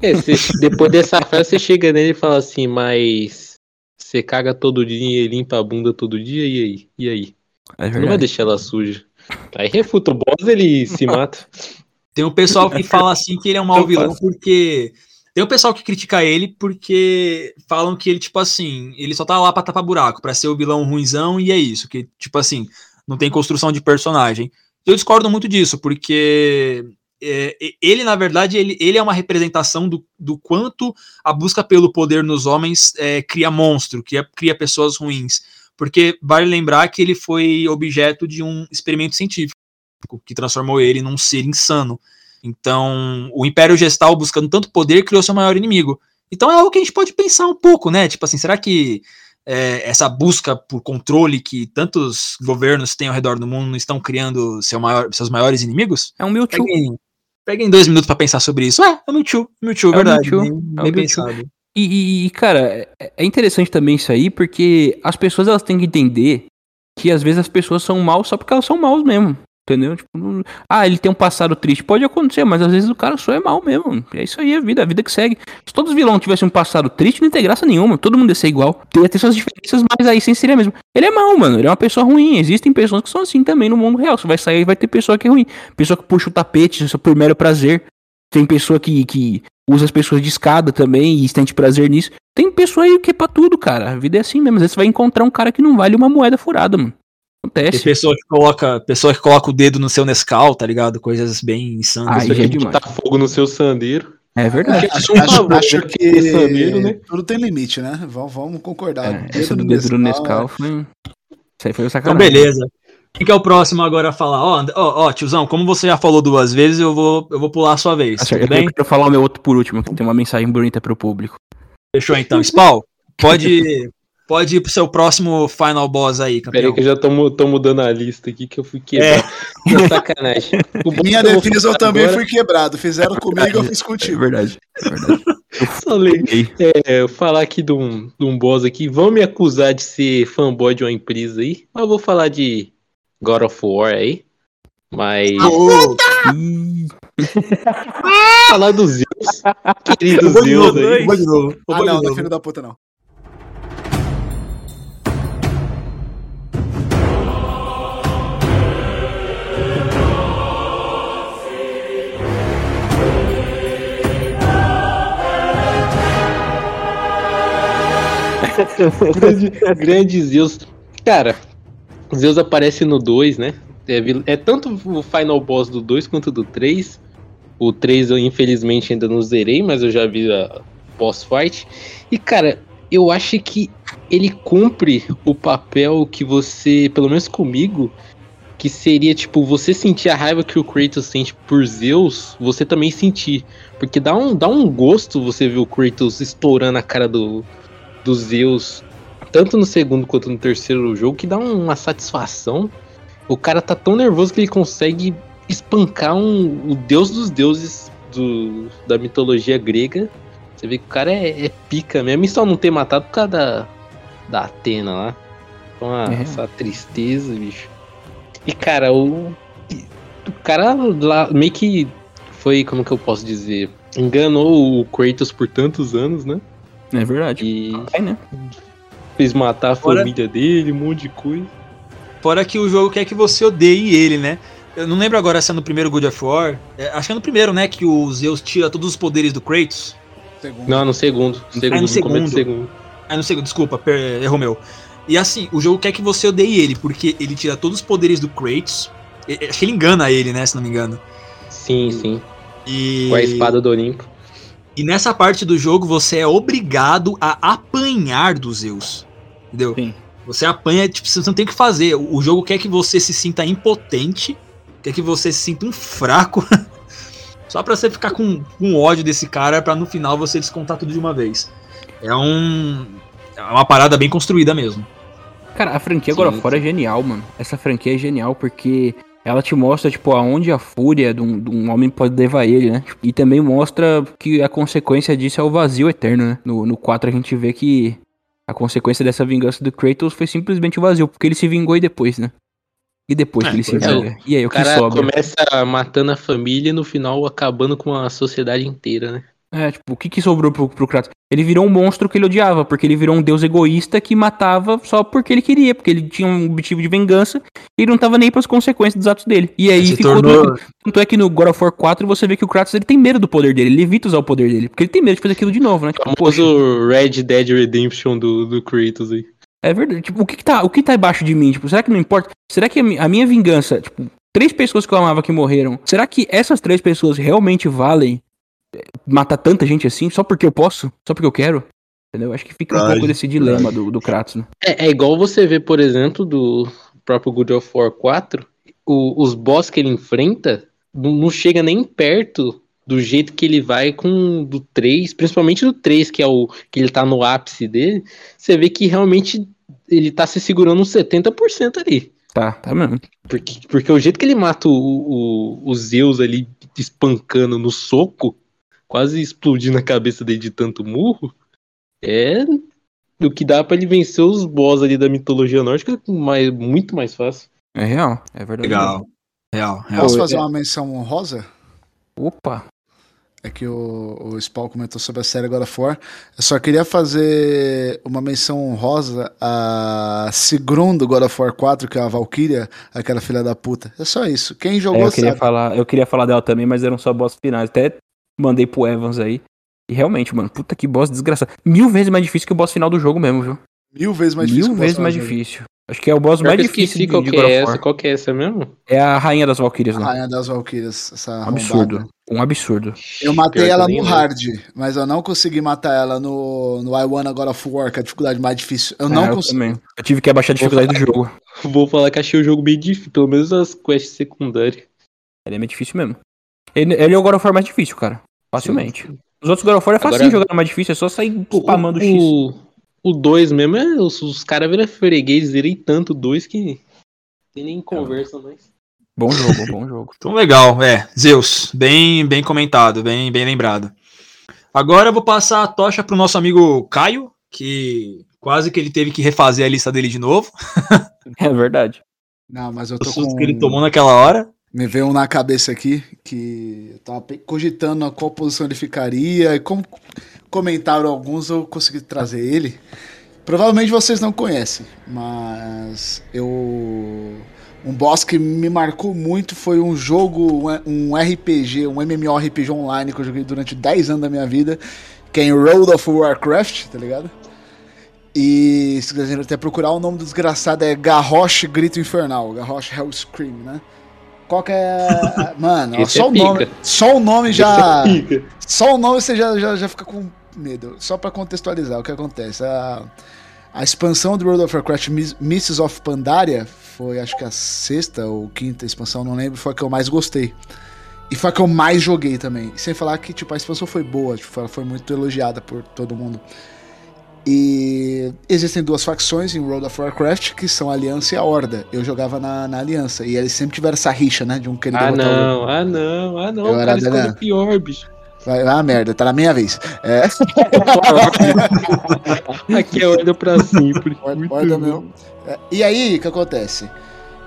É, você- depois dessa frase você chega nele e fala assim, mas você caga todo dia e limpa a bunda todo dia, e aí? E aí? é não vai deixar ela suja. Aí refuta o boss, ele se mata. Tem um pessoal que fala assim que ele é um mau Eu vilão porque. Tem um pessoal que critica ele porque falam que ele, tipo assim, ele só tá lá pra tapar buraco, pra ser o vilão ruinzão e é isso. Que, tipo assim, não tem construção de personagem. Eu discordo muito disso, porque é, ele, na verdade, ele, ele é uma representação do, do quanto a busca pelo poder nos homens é, cria monstro, cria, cria pessoas ruins. Porque vale lembrar que ele foi objeto de um experimento científico que transformou ele num ser insano. Então, o Império Gestal, buscando tanto poder, criou seu maior inimigo. Então é algo que a gente pode pensar um pouco, né? Tipo assim, será que é, essa busca por controle que tantos governos têm ao redor do mundo não estão criando seu maior- seus maiores inimigos? É um Mewtwo. Peguem, peguem dois minutos pra pensar sobre isso. É, é o Mewtwo, Mewtwo, É verdade. Mewtwo, bem, é o pensado. E, e- cara, é- é interessante também isso aí, porque as pessoas elas têm que entender que às vezes as pessoas são mal só porque elas são maus mesmo. Entendeu? Tipo, não- ah, ele tem um passado triste. Pode acontecer, mas às vezes o cara só é mal mesmo. É isso aí, a vida, a vida que segue. Se todos os vilões tivessem um passado triste, não tem graça nenhuma. Todo mundo ia ser igual. Teria ter suas diferenças, mas a essência seria a mesma. Ele é mal, mano. Ele é uma pessoa ruim. Existem pessoas que são assim também no mundo real. Você vai sair e vai ter pessoa que é ruim. Pessoa que puxa o tapete só por mero prazer. Tem pessoa que, que usa as pessoas de escada também e sente prazer nisso. Tem pessoa aí que é pra tudo, cara. A vida é assim mesmo. Às vezes você vai encontrar um cara que não vale uma moeda furada, mano. Tem Acontece. pessoa que, coloca, pessoa que coloca o dedo no seu Nescau, tá ligado? Coisas bem insanas. Aí já é demais. botar fogo no seu sandeiro. É verdade. Acho, um acho- acho né? que sandeiro, né? tudo tem limite, né? Vamos, vamos concordar. É, essa do dedo do Nescau foi. Isso aí foi o Então, sacanagem. beleza. Quem que é o próximo agora a falar? Ó, And- ó, ó, tiozão, como você já falou duas vezes, eu vou, eu vou pular a sua vez. Tá certo. tudo Eu bem? quero falar o meu outro por último, que tem uma mensagem bonita pro público. Fechou então. Spawn, pode, pode ir pro seu próximo final boss aí, Pera campeão. aí que eu já tô, tô mudando a lista aqui que eu fui quebrar. É. Sacanagem. Minha eu defesa eu também agora- fui quebrado. Fizeram comigo, eu fiz É contigo. verdade. É verdade. Só ler. Ok. É, eu falar aqui de um, de um boss aqui. Vão me acusar de ser fanboy de uma empresa aí. Mas eu vou falar de God of War aí. Mas. Ih, falar dos Zeus. Querido Eu vou de Zeus novo, aí. eu vou de novo. eu ah, não, não é filho da puta, não. grande, grande Zeus. Cara, Zeus aparece no 2, né? É, é tanto o final boss do 2 quanto do 3. O 3 eu infelizmente ainda não zerei, mas eu já vi a boss fight. E cara, eu acho que ele cumpre o papel que você, pelo menos comigo, que seria tipo você sentir a raiva que o Kratos sente por Zeus, você também sentir. Porque dá um, dá um gosto você ver o Kratos estourando a cara do, do Zeus, tanto no segundo quanto no terceiro jogo, que dá uma satisfação. O cara tá tão nervoso que ele consegue espancar um, o deus dos deuses do, da mitologia grega. Você vê que o cara é, é pica mesmo, e só não ter matado por causa da, da Atena lá. Então, a- É. essa tristeza, bicho. E cara, o, o cara lá meio que foi, como que eu posso dizer? Enganou o Kratos por tantos anos, né? É verdade. E É, né? fez matar a Fora- família dele, um monte de coisa. Fora que o jogo quer que você odeie ele, né? Eu não lembro agora se é no primeiro God of War. É, acho que é no primeiro, né? Que o Zeus tira todos os poderes do Kratos. Segundo. Não, no segundo. segundo no no segundo. segundo. Ah, não sei, desculpa, per, erro meu. E assim, o jogo quer que você odeie ele, porque ele tira todos os poderes do Kratos. Acho que ele engana ele, né? Se não me engano. Sim, sim. E, Com a espada do Olimpo. E nessa parte do jogo você é obrigado a apanhar do Zeus. Entendeu? Sim. Você apanha, tipo, você não tem o que fazer. O o jogo quer que você se sinta impotente, quer que você se sinta um fraco. Só pra você ficar com, com ódio desse cara, pra no final você descontar tudo de uma vez. É um. É uma parada bem construída mesmo. Cara, a franquia Sim, agora fora é genial, mano. Essa franquia é genial porque ela te mostra, tipo, aonde a fúria de um, de um homem pode levar ele, né? E também mostra que a consequência disso é o vazio eterno, né? No, no 4 a gente vê que a consequência dessa vingança do Kratos foi simplesmente o vazio, porque ele se vingou e depois, né? E depois É, que ele se é. vinga? E aí, o O que sobra? começa matando a família e no final acabando com a sociedade inteira, né? É, tipo, o que, que sobrou pro, pro Kratos? Ele virou um monstro que ele odiava, porque ele virou um deus egoísta que matava só porque ele queria, porque ele tinha um objetivo de vingança e ele não tava nem pras consequências dos atos dele. E aí Se ficou. tornou- Tanto é que no God of War 4 você vê que o Kratos ele tem medo do poder dele, ele evita usar o poder dele, porque ele tem medo de fazer aquilo de novo, né? O Tipo, poxa, famoso Red Dead Redemption do, do Kratos aí. é verdade. Tipo, o que que tá, o que tá embaixo de mim? Tipo, será que não importa? Será que a, mi- a minha vingança, tipo, três pessoas que eu amava que morreram, será que essas três pessoas realmente valem matar tanta gente assim só porque eu posso? Só porque eu quero? Entendeu? Acho que fica um pouco desse dilema do, do Kratos, né? É, é igual você vê, por exemplo, do próprio God of War 4, o- os boss que ele enfrenta não, não chega nem perto do jeito que ele vai com do 3, principalmente do 3, que é o que ele tá no ápice dele, você vê que realmente ele tá se segurando uns 70% ali. Tá, tá mesmo. Porque, porque o jeito que ele mata o, o, o Zeus ali espancando no soco, quase explodindo a cabeça dele de tanto murro, é o que dá pra ele vencer os boss ali da mitologia nórdica mais, muito mais fácil. É real, é verdade. Legal. Real, real. Posso fazer é- uma menção honrosa? Opa, É que o, o Spawn comentou sobre a série God of War. Eu só queria fazer uma menção honrosa a segundo God of War 4, que é a Valkyria, aquela filha da puta. É só isso. Quem é, jogou eu queria sabe. falar, eu queria falar dela também, mas eram só boss finais. Até mandei pro Evans aí. E realmente, mano, puta que boss desgraçado. Mil vezes mais difícil que o boss final do jogo mesmo, viu? Mil vezes mais difícil. Mil vezes mais difícil. Acho que é o boss Pior mais que eu difícil de, qual de que God é essa. Qual que é essa mesmo? É a rainha das Valkyrias A lá. Rainha das Valkyrias, essa Um absurdo. Um absurdo. Eu matei Pior ela no hard, mas eu não consegui matar ela no, no I Wanna God of War, que é a dificuldade mais difícil. Eu não É, eu consegui. também. Eu tive que abaixar a dificuldade do jogo. Vou falar que achei o jogo bem difícil, pelo menos as quests secundárias. Ele é meio difícil mesmo. Ele, ele é o God of War mais difícil, cara. Facilmente. Os outros God of War é Agora- facinho jogar mais difícil, é só sair spamando X. o, o 2 mesmo, é, os, os caras viram freguês, zerei tanto o 2 que tem nem conversa mais. Bom jogo, bom jogo. Então legal, é. Zeus, bem, bem comentado, bem, bem lembrado. Agora eu vou passar a tocha pro nosso amigo Caio, que quase que ele teve que refazer a lista dele de novo. É verdade. Não, mas eu O tô susto com... que ele tomou naquela hora. Me veio um na cabeça aqui que eu tava cogitando a qual posição ele ficaria e como comentaram alguns eu consegui trazer ele. Provavelmente vocês não conhecem, mas eu um boss que me marcou muito foi um jogo, um RPG, um MMORPG online que eu joguei durante 10 anos da minha vida, que é em World of Warcraft, tá ligado? E se quiser até procurar, o nome do desgraçado é Garrosh Grito Infernal, Garrosh Hell Scream, né? Qual que é. Mano, ó, só é o nome. Só o nome já. Pica. Só o nome você já, já, já fica com medo. Só pra contextualizar o que acontece. A, a expansão do World of Warcraft Miss- Mists of Pandaria foi, acho que a sexta ou quinta expansão, não lembro, foi a que eu mais gostei. E foi a que eu mais joguei também. Sem falar que, tipo, a expansão foi boa, tipo, ela foi muito elogiada por todo mundo. E existem duas facções em World of Warcraft, que são a Aliança e a Horda. Eu jogava na, na Aliança, e eles sempre tiveram essa rixa, né, de um querer Ah derrotar o outro. não, ah não, ah não, Eu era cara dela. o pior, bicho. Vai, ah, merda, tá na minha vez. É, Aqui é ordem pra sempre. Horda bom. meu. É, e aí, o que acontece?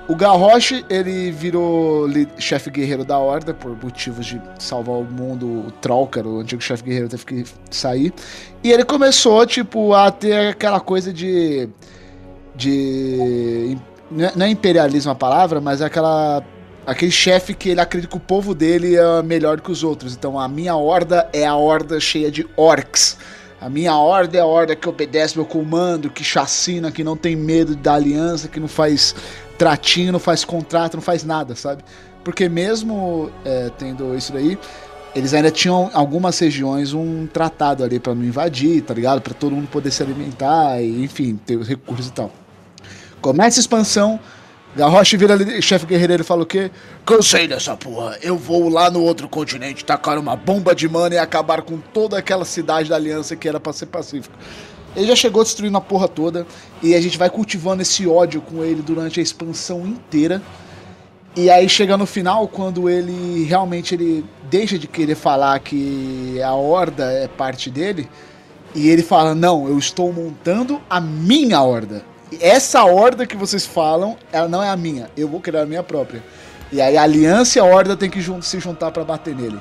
O Garrosh, ele virou chefe guerreiro da Horda por motivos de salvar o mundo. O Trollcar, o antigo chefe guerreiro, teve que sair. E ele começou, tipo, a ter aquela coisa de. de. Não é- não é imperialismo a palavra, mas é aquela aquele chefe que ele acredita que o povo dele é melhor que os outros. Então a minha horda é a horda cheia de orcs. A minha horda é a horda que obedece meu comando, que chacina, que não tem medo da aliança, que não faz tratinho, não faz contrato, não faz nada, sabe? Porque mesmo é, tendo isso daí, eles ainda tinham algumas regiões um tratado ali para não invadir, tá ligado? Para todo mundo poder se alimentar e, enfim, ter os recursos e tal. Começa a expansão, Garrosh vira chefe guerreiro e fala o quê? Cansei dessa porra. Eu vou lá no outro continente tacar uma bomba de mana e acabar com toda aquela cidade da aliança que era pra ser pacífica. Ele já chegou destruindo a porra toda e a gente vai cultivando esse ódio com ele durante a expansão inteira. E aí chega no final, quando ele realmente ele deixa de querer falar que a horda é parte dele, e ele fala: Não, eu estou montando a minha horda. Essa horda que vocês falam, ela não é a minha. Eu vou criar a minha própria. E aí a aliança e a horda tem que se juntar para bater nele.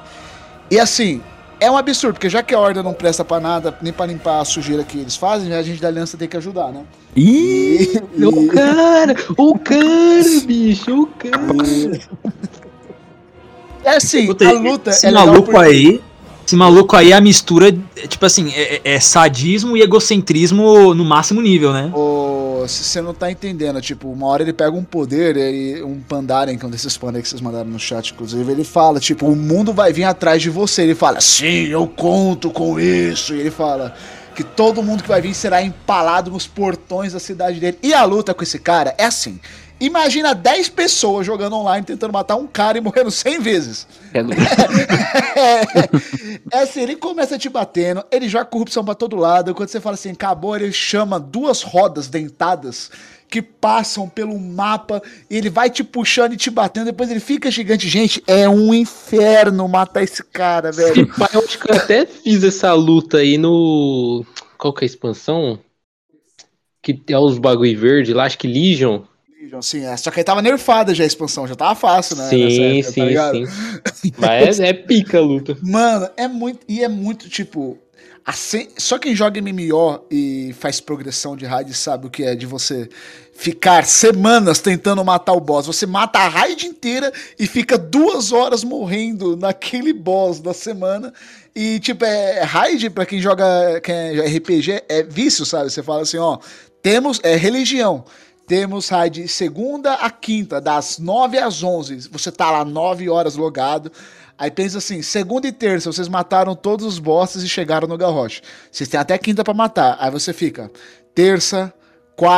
E assim, é um absurdo, porque já que a horda não presta para nada, nem para limpar a sujeira que eles fazem, a gente da aliança tem que ajudar, né? Ih, e... o cara, o cara, bicho, o cara. É assim, a luta esse é maluco porque... aí, esse maluco aí é a mistura, tipo assim, é, é, sadismo e egocentrismo no máximo nível, né? Se você não tá entendendo, tipo, uma hora ele pega um poder, e um Pandaren, que é um desses Pandaren que vocês mandaram no chat, inclusive, ele fala, tipo, o mundo vai vir atrás de você. Ele fala, sim, eu conto com isso. E ele fala que todo mundo que vai vir será empalado nos portões da cidade dele. E a luta com esse cara é assim. Imagina 10 pessoas jogando online tentando matar um cara e morrendo 100 vezes. É, é, é assim, ele começa te batendo, ele joga corrupção pra todo lado. Quando você fala assim, acabou, ele chama duas rodas dentadas que passam pelo mapa e ele vai te puxando e te batendo, depois ele fica gigante. Gente, é um inferno matar esse cara, velho. Eu acho que eu até fiz essa luta aí no. Qual que é a expansão? Que é os bagulho verde lá, acho que Legion. Legion, sim. É. Só que aí tava nerfada já a expansão, já tava fácil, né? Sim, época, sim, tá sim. Mas é, é pica a luta. Mano, é muito. E é muito, tipo. Assim, só quem joga MMO e faz progressão de raid sabe o que é de você ficar semanas tentando matar o boss. Você mata a raid inteira e fica duas horas morrendo naquele boss da semana. E, tipo, é raid, pra quem joga quem é RPG, é vício, sabe? Você fala assim, ó, temos, é religião. Temos raid segunda a quinta, das 9 às 11. Você tá lá 9 horas logado. Aí pensa assim, segunda e terça, vocês mataram todos os bosses e chegaram no Garrosh. Vocês têm até quinta para matar. Aí você fica terça,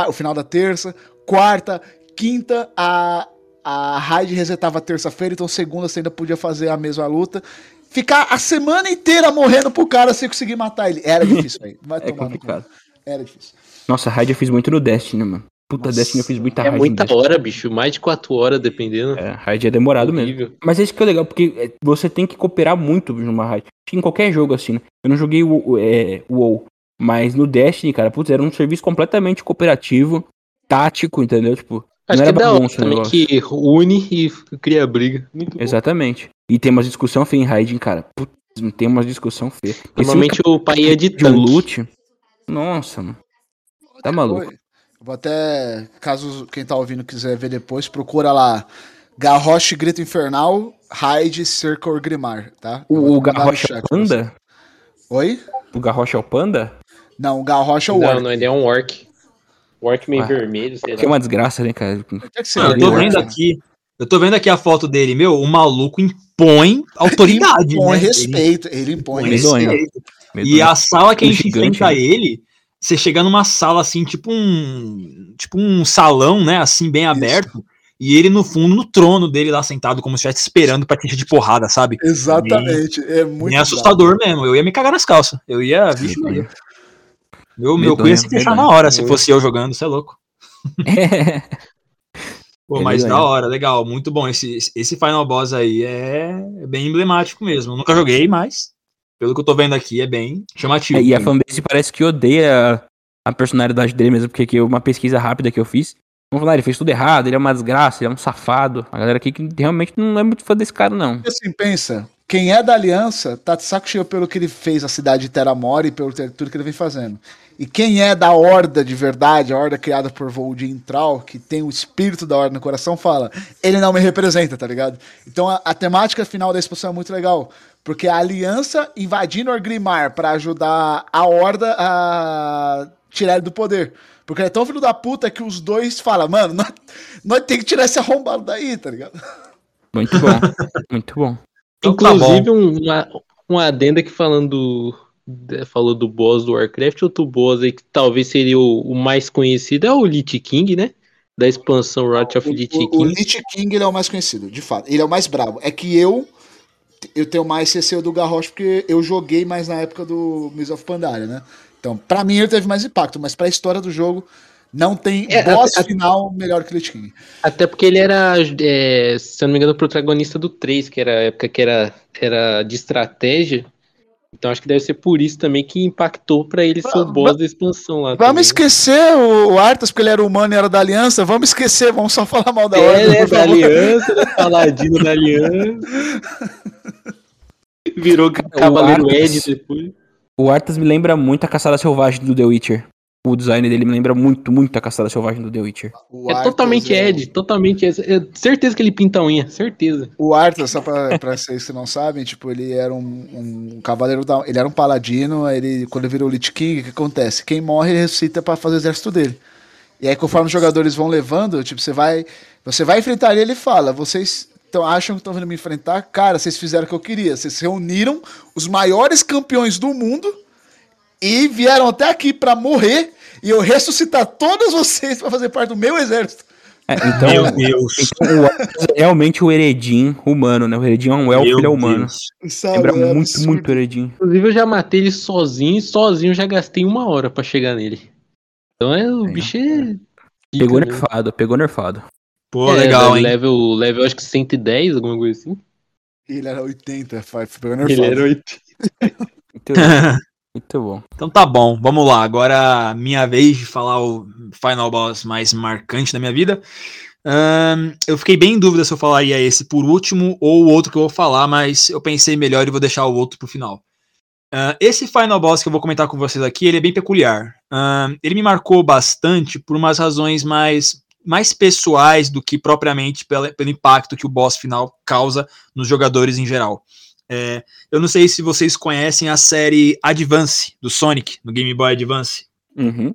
o final da terça, quarta, quinta, a, a raid resetava terça-feira, então segunda você ainda podia fazer a mesma luta. Ficar a semana inteira morrendo pro cara sem conseguir matar ele. Era difícil aí. Vai é complicado. Era difícil. Nossa, raid eu fiz muito no Destiny, mano. Puta, Nossa, Destiny eu fiz muita é raid. É muita hora, bicho. Mais de 4 horas, dependendo. É, raid é demorado Horrível. mesmo. Mas esse que é legal, porque é, você tem que cooperar muito numa raid. Em qualquer jogo, assim, né? Eu não joguei o, é, o WoW, mas no Destiny, cara, putz, era um serviço completamente cooperativo, tático, entendeu? Tipo, Acho não era que é bagunça também que une e cria briga. Muito Exatamente. Bom. E tem umas discussão feia em raid, cara. Putz, tem umas discussão feia. Normalmente o pai é de, de loot. Nossa, mano. Tá maluco. Vou até, caso quem tá ouvindo quiser ver depois, procura lá Garrosh Grito Infernal, Raid Circle Grimar, tá? O, o Garrosh é o Panda? Oi? O Garrosh é o Panda? Não, o Garrosh é o Orc. Não, não, ele é um Orc. O Orc meio ah, vermelho, sei lá. Que é uma desgraça, né, cara? Ah, eu tô vendo aqui. Eu tô vendo aqui a foto dele, meu, o maluco impõe autoridade. Ele impõe né? respeito, ele, ele impõe respeito. E a sala que a gente enfrenta né? ele você chega numa sala assim, tipo um tipo um salão, né, assim bem aberto, e ele no fundo no trono dele lá sentado como se estivesse esperando para te de porrada, sabe? Exatamente, e, é muito é assustador mesmo. Eu ia me cagar nas calças. Eu ia, vixe, Maria. Meu, meu cu ia se fechar na hora se fosse eu jogando, você é louco. É. Pô, mas da hora, legal, muito bom. Esse, esse Final Boss aí é bem emblemático mesmo. Eu nunca joguei, mas pelo que eu tô vendo aqui, é bem chamativo. É, e a fanbase parece que odeia a personalidade dele mesmo, porque aqui uma pesquisa rápida que eu fiz. Vamos falar, ele fez tudo errado, ele é uma desgraça, ele é um safado. A galera aqui que realmente não é muito fã desse cara, não. Assim, pensa, quem é da aliança tá de saco cheio pelo que ele fez a cidade de Terramore e pelo tudo que ele vem fazendo. E quem é da horda de verdade, a horda criada por Voldin Tral, que tem o espírito da horda no coração, fala: ele não me representa, tá ligado? Então a, a temática final da exposição é muito legal. Porque a aliança invadindo Orgrimmar para ajudar a horda a tirar ele do poder. Porque ele é tão filho da puta que os dois falam, mano, nós, nós tem que tirar esse arrombado daí, tá ligado? Muito bom, muito bom. Então, Inclusive, tá uma, uma adenda que falando falou do boss do Warcraft, outro boss aí que talvez seria o, o mais conhecido é o Lich King, né? Da expansão Wrath of Lich King. O, o Lich King ele é o mais conhecido, de fato. Ele é o mais brabo. É que eu eu tenho mais CC do Garrosh porque eu joguei mais na época do Miss of Pandaria, né? Então, para mim ele teve mais impacto, mas para a história do jogo não tem é, boss até, final melhor que o Lich King. Até porque ele era, é, se eu não me engano, o protagonista do 3, que era a época que era, era de estratégia. Então acho que deve ser por isso também que impactou para ele ser o boss da expansão lá. Vamos também. esquecer o, o Arthas, porque ele era humano e era da aliança. Vamos esquecer, vamos só falar mal da é, Ele é da aliança, é paladino da aliança. Virou Cavaleiro Ed depois. O Arthas me lembra muito a caçada selvagem do The Witcher o design dele me lembra muito, muito a Caçada Selvagem do The Witcher. O é Arthas totalmente é... Ed, totalmente Ed. É, certeza que ele pinta a unha, certeza. O Arthur, só pra, pra vocês que não sabem, tipo, ele era um, um cavaleiro da... Ele era um paladino, ele, quando ele virou Lich King, o que acontece? Quem morre, ele ressuscita pra fazer o exército dele. E aí, conforme os jogadores vão levando, tipo, você vai... Você vai enfrentar ele, ele fala, vocês então, acham que estão vindo me enfrentar? Cara, vocês fizeram o que eu queria. Vocês reuniram os maiores campeões do mundo e vieram até aqui para morrer e eu ressuscitar todos vocês para fazer parte do meu exército. É, então, meu Deus. Então, o é realmente o Heredim humano, né? O Heredim é um elfo, ele é humano. Sabe, Lembra é muito, absurdo. muito o Heredim. Inclusive, eu já matei ele sozinho e sozinho já gastei uma hora para chegar nele. Então é, o é, bicho é. Pegou Fica, nerfado, né? pegou nerfado. Pô, é, legal, hein? Level, level acho que 110, alguma coisa assim. Ele era 80, pegou nerfado. Ele era 80. Muito bom. Então tá bom, vamos lá. Agora minha vez de falar o final boss mais marcante da minha vida. Um, eu fiquei bem em dúvida se eu falaria esse por último ou o outro que eu vou falar, mas eu pensei melhor e vou deixar o outro pro final. Uh, esse final boss que eu vou comentar com vocês aqui, ele é bem peculiar. Uh, ele me marcou bastante por umas razões mais, mais pessoais do que propriamente pelo, pelo impacto que o boss final causa nos jogadores em geral. É, eu não sei se vocês conhecem a série Advance do Sonic, no Game Boy Advance. Uhum.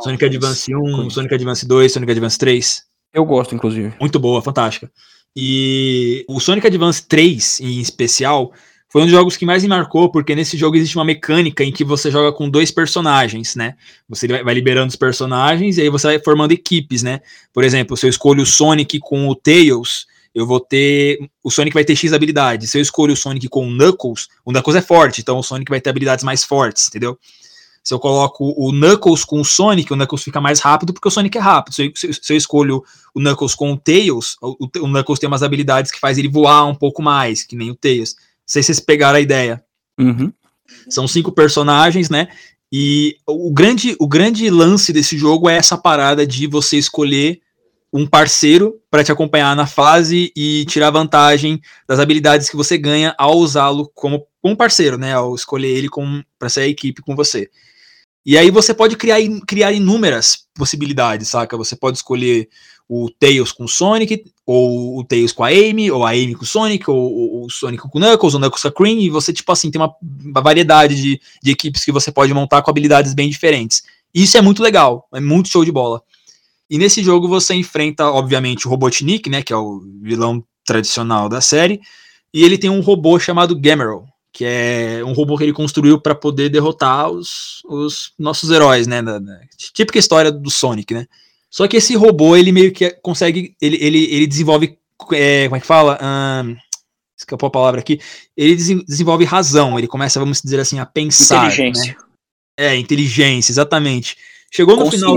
Sonic Advance 1, Sonic Advance 2, Sonic Advance 3. Eu gosto, inclusive. Muito boa, fantástica. E o Sonic Advance 3, em especial, foi um dos jogos que mais me marcou, porque nesse jogo existe uma mecânica em que você joga com dois personagens, né? Você vai liberando os personagens e aí você vai formando equipes, né? Por exemplo, se eu escolho o Sonic com o Tails, eu vou ter. O Sonic vai ter X habilidades. Se eu escolho o Sonic com o Knuckles, o Knuckles é forte, então o Sonic vai ter habilidades mais fortes, entendeu? Se eu coloco o Knuckles com o Sonic, o Knuckles fica mais rápido porque o Sonic é rápido. Se eu, se, se eu escolho o Knuckles com o Tails, o, o, Knuckles tem umas habilidades que faz ele voar um pouco mais, que nem o Tails. Não sei se vocês pegaram a ideia. Uhum. São cinco personagens, né? E o grande, o grande lance desse jogo é essa parada de você escolher um parceiro para te acompanhar na fase e tirar vantagem das habilidades que você ganha ao usá-lo como um parceiro, né? Ao escolher ele para ser a equipe com você. E aí você pode criar, criar inúmeras possibilidades, saca? Você pode escolher o Tails com o Sonic, ou o Tails com a Amy, ou a Amy com o Sonic, ou, o Sonic com o Knuckles, ou o Knuckles com a Cream, e você, tipo assim, tem uma, uma variedade de, de equipes que você pode montar com habilidades bem diferentes. Isso é muito legal, é muito show de bola. E nesse jogo você enfrenta, obviamente, o Robotnik, né, que é o vilão tradicional da série, e ele tem um robô chamado Gamerl, que é um robô que ele construiu para poder derrotar os, os nossos heróis, né, da, da, típica história do Sonic, né. Só que esse robô, ele meio que consegue, ele, ele, ele desenvolve, é, como é que fala? Um, escapou a palavra aqui. Ele desenvolve razão, ele começa, vamos dizer assim, a pensar. Inteligência. Né? É, inteligência, exatamente. Chegou no final.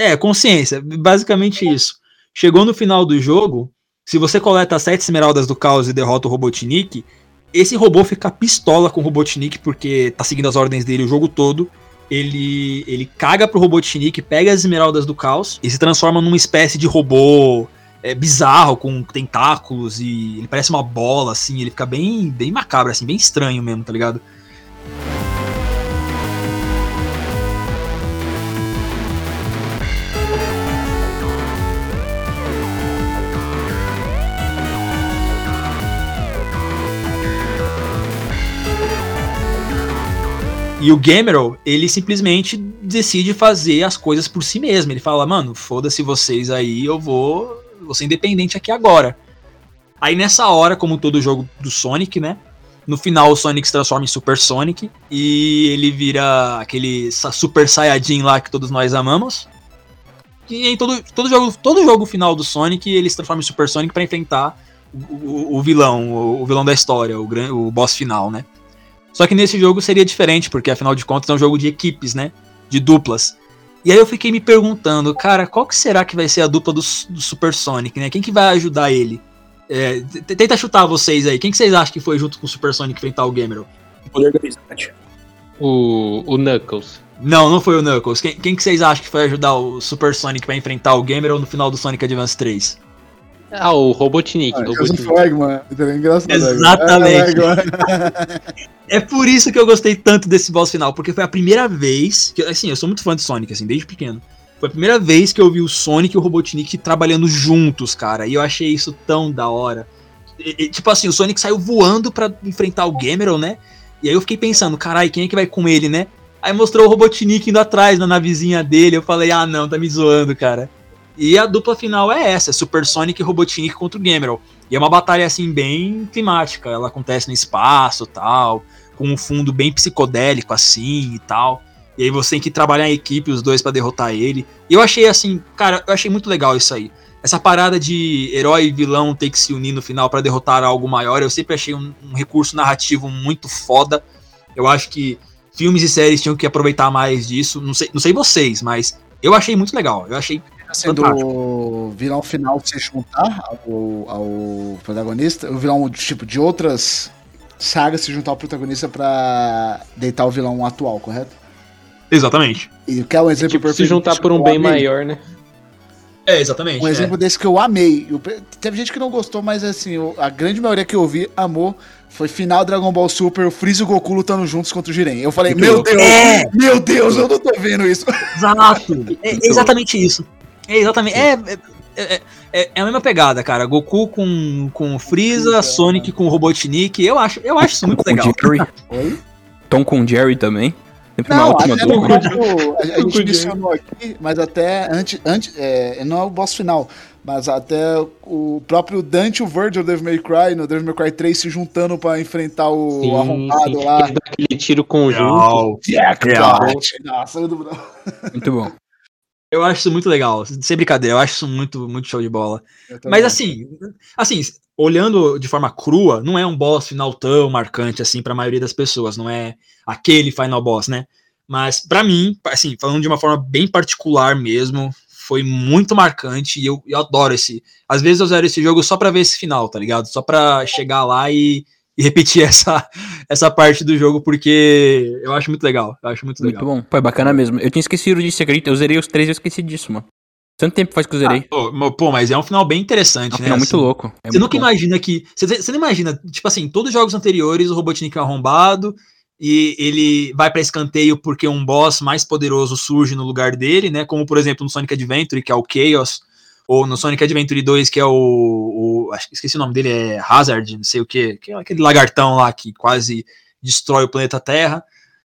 É, consciência, basicamente isso. Chegou no final do jogo, se você coleta as sete esmeraldas do caos e derrota o Robotnik, esse robô fica pistola com o Robotnik porque tá seguindo as ordens dele o jogo todo. Ele, ele caga pro Robotnik, pega as esmeraldas do caos e se transforma numa espécie de robô é, bizarro, com tentáculos e ele parece uma bola, assim, ele fica bem, bem macabro, assim, bem estranho mesmo, tá ligado? E o Gamerow, ele simplesmente decide fazer as coisas por si mesmo. Ele fala, mano, foda-se vocês aí, eu vou, vou ser independente aqui agora. Aí nessa hora, como todo jogo do Sonic, né? No final o Sonic se transforma em Super Sonic e ele vira aquele Super Saiyajin lá que todos nós amamos. E em todo, todo, jogo, todo jogo final do Sonic ele se transforma em Super Sonic para enfrentar o, o, o vilão, o, o, vilão da história, o, o boss final, né? Só que nesse jogo seria diferente, porque afinal de contas é um jogo de equipes, né? De duplas. E aí eu fiquei me perguntando, cara, qual que será que vai ser a dupla do, do Super Sonic, né? Quem que vai ajudar ele? É, tenta chutar vocês aí. Quem que vocês acham que foi junto com o Super Sonic enfrentar o Gamer? O, o Knuckles. Não, não foi o Knuckles. Quem, quem que vocês acham que foi ajudar o Super Sonic para enfrentar o Gamer no final do Sonic Advance 3? Ah, o Robotnik. Ah, Robotnik. Flagman. É engraçado. Exatamente. É, é por isso que eu gostei tanto desse boss final, porque foi a primeira vez que, assim, eu sou muito fã de Sonic, assim, desde pequeno. Foi a primeira vez que eu vi o Sonic e o Robotnik trabalhando juntos, cara. E eu achei isso tão da hora. E, e, tipo assim, o Sonic saiu voando para enfrentar o Gameron, né? E aí eu fiquei pensando, carai, quem é que vai com ele, né? Aí mostrou o Robotnik indo atrás na navezinha dele. Eu falei, ah, não, tá me zoando, cara. E a dupla final é essa, é Super Sonic e Robotnik contra o Gamerol. E é uma batalha assim bem climática, ela acontece no espaço, tal, com um fundo bem psicodélico assim e tal. E aí você tem que trabalhar em equipe os dois para derrotar ele. E eu achei assim, cara, eu achei muito legal isso aí. Essa parada de herói e vilão ter que se unir no final para derrotar algo maior, eu sempre achei um, um recurso narrativo muito foda. Eu acho que filmes e séries tinham que aproveitar mais disso. Não sei, não sei vocês, mas eu achei muito legal. Eu achei sendo o vilão final se juntar ao, ao protagonista, o vilão tipo de outras sagas se juntar ao protagonista para deitar o vilão atual, correto? Exatamente. E que é um exemplo tipo, perfeito. Se juntar por um bem amei. maior, né? É, exatamente. Um é. exemplo desse que eu amei. Eu, teve gente que não gostou, mas assim, a grande maioria que eu vi amou. Foi final Dragon Ball Super, o Freeza e o Goku lutando juntos contra o Jiren. Eu falei, meu Deus, é. meu Deus, eu não tô vendo isso. Exato. É exatamente isso. É exatamente. É, é, é, é, a mesma pegada, cara. Goku com, com Freeza, Sonic com Robotnik. Eu acho, eu acho isso muito com legal. Jerry. Tom com Jerry também. Sempre não, uma até no próprio, a, a gente mencionou aqui, mas até antes, antes é, não é o boss final, mas até o próprio Dante e o Virgil Devil May Cry, no Devil May Cry 3 se juntando pra enfrentar o sim, arrombado sim, lá. Aquele tiro conjunto. Real. Nossa, muito bom. Eu acho isso muito legal, sem brincadeira, eu acho isso muito, muito show de bola. Mas assim, assim, olhando de forma crua, não é um boss final tão marcante assim para a maioria das pessoas, não é aquele final boss, né? Mas para mim, assim, falando de uma forma bem particular mesmo, foi muito marcante e eu, eu adoro esse. Às vezes eu zero esse jogo só para ver esse final, tá ligado? Só para chegar lá e e repetir essa, essa parte do jogo, porque eu acho muito legal. Eu acho muito legal. Muito bom. Pô, é bacana mesmo. Eu tinha esquecido disso, acredita? Eu zerei os três e eu esqueci disso, mano. Tanto tempo faz que eu zerei. Ah, pô, mas é um final bem interessante, é um né? Final assim, muito louco. É você muito nunca bom. imagina que. Você, você não imagina, tipo assim, todos os jogos anteriores o Robotnik é arrombado e ele vai para escanteio porque um boss mais poderoso surge no lugar dele, né? Como por exemplo no Sonic Adventure, que é o Chaos, ou no Sonic Adventure 2, que é o, o acho que esqueci o nome dele, é Hazard, não sei o que, que é aquele lagartão lá que quase destrói o planeta Terra.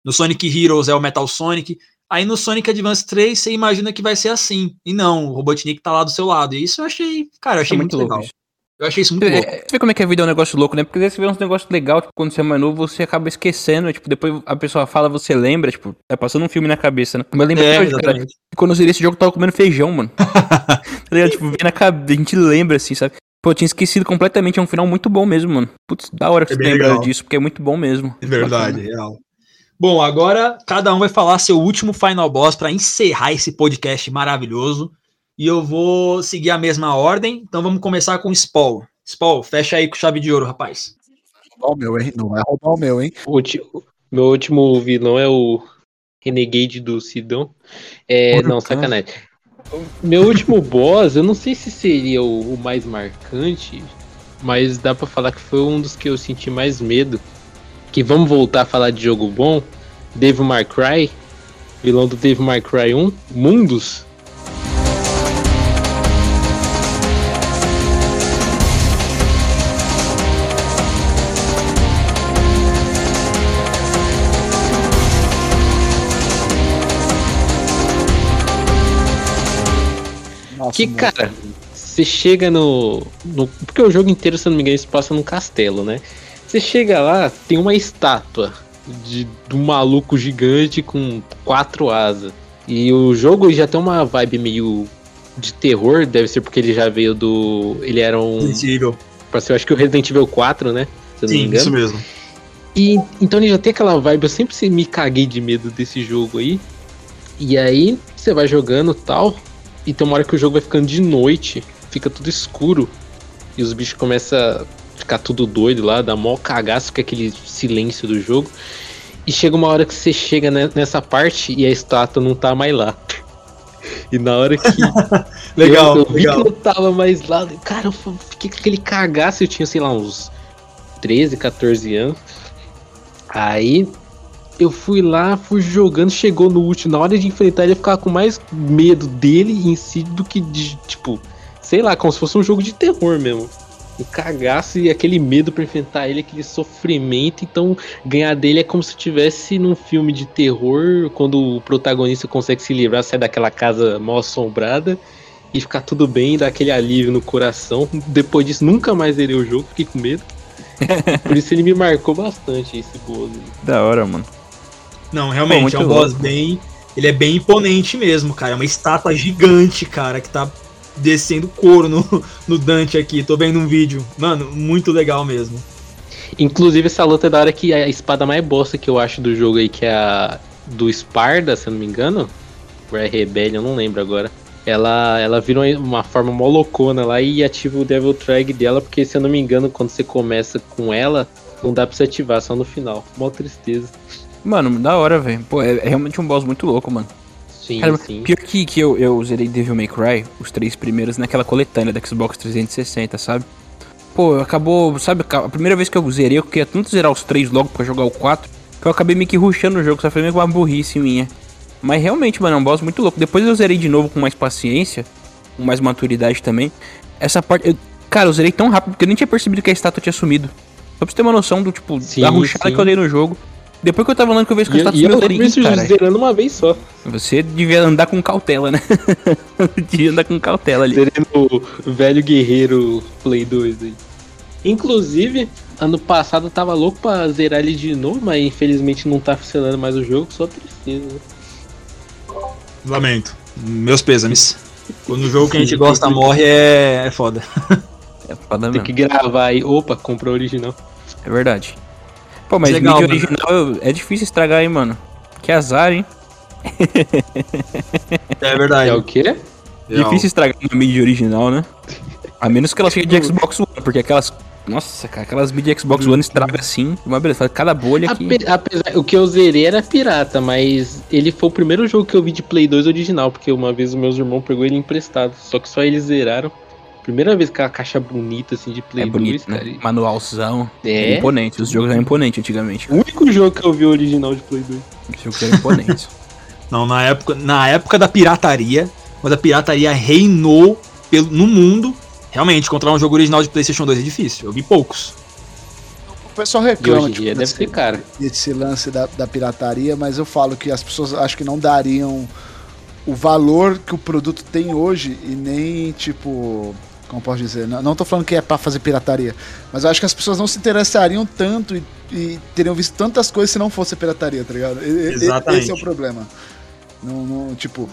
No Sonic Heroes é o Metal Sonic. Aí no Sonic Advance 3 você imagina que vai ser assim. E não, o Robotnik tá lá do seu lado. E isso eu achei, cara, eu achei é muito, muito legal. Isso. Eu achei isso muito louco. Você vê como é que a vida é um negócio louco, né? Porque às vezes você vê uns negócios legais, tipo, quando você é mais novo, você acaba esquecendo, tipo, depois a pessoa fala, você lembra, tipo, é passando um filme na cabeça, né? Mas eu lembro é, hoje, cara, quando eu zerei esse jogo, eu tava comendo feijão, mano. tá ligado? Tipo, vem na cabeça, a gente lembra, assim, sabe? Pô, eu tinha esquecido completamente, é um final muito bom mesmo, mano. Putz, da hora que é você lembra disso, porque é muito bom mesmo. É verdade, real. Bom, agora cada um vai falar seu último Final Boss para encerrar esse podcast maravilhoso. E eu vou seguir a mesma ordem, então vamos começar com o Spall. Spol, fecha aí com chave de ouro, rapaz. Roubar o meu, hein? Não vai roubar o meu, hein? O meu último vilão é o Renegade do Sidão. É, não, sacanagem. Meu último boss, eu não sei se seria o, o mais marcante, mas dá pra falar que foi um dos que eu senti mais medo. Que vamos voltar a falar de jogo bom. Devil May Cry, vilão do Devil May Cry 1, Mundos. Que, cara, você chega no, no. Porque o jogo inteiro, se eu não me engano, se passa num castelo, né? Você chega lá, tem uma estátua de, de um maluco gigante com quatro asas. E o jogo já tem uma vibe meio de terror, deve ser porque ele já veio do. Ele era um. Parece, eu acho que o Resident Evil 4, né? Se eu não me Sim, isso mesmo. E então ele já tem aquela vibe, eu sempre se- me caguei de medo desse jogo aí. E aí você vai jogando tal, e tem uma hora que o jogo vai ficando de noite, fica tudo escuro, e os bichos começam a ficar tudo doido lá, dá mó cagaço com aquele silêncio do jogo. E chega uma hora que você chega ne- nessa parte e a estátua não tá mais lá. E na hora que Legal, eu, eu vi legal. que não tava mais lá. Cara, eu fiquei com aquele cagaço. Eu tinha, sei lá, uns 13, 14 anos. Aí eu fui lá, fui jogando, chegou no último. Na hora de enfrentar ele, eu ficava com mais medo dele em si do que de, tipo, sei lá, como se fosse um jogo de terror mesmo. O cagaço e aquele medo pra enfrentar ele, aquele sofrimento. Então, ganhar dele é como se estivesse num filme de terror, quando o protagonista consegue se livrar, sair daquela casa mal assombrada e ficar tudo bem, dar aquele alívio no coração. Depois disso, nunca mais zerei o jogo, fiquei com medo. Por isso ele me marcou bastante, esse aí. Da hora, mano. Não, Pô, realmente, muito é um boss louco. bem. Ele é bem imponente mesmo, cara. É uma estátua gigante, cara, que tá descendo couro no, no Dante aqui. Tô vendo um vídeo. Mano, muito legal mesmo. Inclusive, essa luta é da hora que a espada mais bosta que eu acho do jogo aí, que é a do Sparda, se eu não me engano. Ou é Rebellion, não lembro agora. Ela, ela vira uma- forma molocona lá e ativa o Devil Trag dela, porque se eu não me engano, quando você começa com ela, não dá pra você ativar, só no final. Mó tristeza. Mano, da hora, velho. Pô, é, é realmente um boss muito louco, mano. Sim, Cara, sim. pior que, que eu, eu zerei Devil May Cry, os três primeiros, naquela coletânea da Xbox 360, sabe? Pô, acabou, sabe, a primeira vez que eu zerei, eu queria tanto zerar os três logo pra jogar o 4, que eu acabei meio que rushando o jogo, só foi meio que uma burrice minha. Mas realmente, mano, é um boss muito louco. Depois eu zerei de novo com mais paciência, com mais maturidade também. Essa parte, eu- cara, eu zerei tão rápido que eu nem tinha percebido que a estátua tinha sumido. Só pra você ter uma noção do, tipo, Sim, da rushada sim. que eu dei no jogo. Depois que eu tava andando que eu vejo que eu sumiu, eu zerei, lembro isso "Ih, caralho." zerando uma vez só. Você devia andar com cautela, né? devia andar com cautela ali. Zerando o velho guerreiro Play 2 aí. Inclusive, ano passado eu tava louco pra zerar ele de novo, mas infelizmente não tá funcionando mais o jogo, só tristeza. né? Lamento. Meus pêsames. Quando o jogo que a gente gosta morre é, é foda. É foda Tem mesmo. que gravar aí. Opa, comprou o original. É verdade. Pô, mas Legal, mídia mano. original é difícil estragar, hein, mano. Que azar, hein? É verdade. É o quê? Difícil estragar uma mídia original, né? A menos que ela seja de Xbox One, porque aquelas. Nossa, cara, aquelas mídias Xbox One estraga assim. Uma beleza, faz cada bolha aqui. Ape- apesar, o que eu zerei era pirata, mas ele foi o primeiro jogo que eu vi de Play 2 original, porque uma vez os meus irmãos pegou ele emprestado, só que só eles zeraram. Primeira vez com a caixa bonita assim de Play É 2, bonito, cara. né? Manualzão. É. Imponente. Os jogos eram imponentes antigamente. O único jogo que eu vi original de Play 2. Os jogos eram imponentes. Não, na época, na época da pirataria, quando a pirataria reinou pelo, no mundo, realmente, encontrar um jogo original de PlayStation 2 é difícil. Eu vi poucos. O pessoal reclama tipo, deve ser caro. desse lance da, da pirataria, mas eu falo que as pessoas acho que não dariam o valor que o produto tem hoje e nem, tipo. Como posso dizer? Não, tô falando que é pra fazer pirataria, mas eu acho que as pessoas não se interessariam tanto e, e teriam visto tantas coisas se não fosse pirataria, tá ligado? Exatamente. Esse é o problema. Não, não, tipo,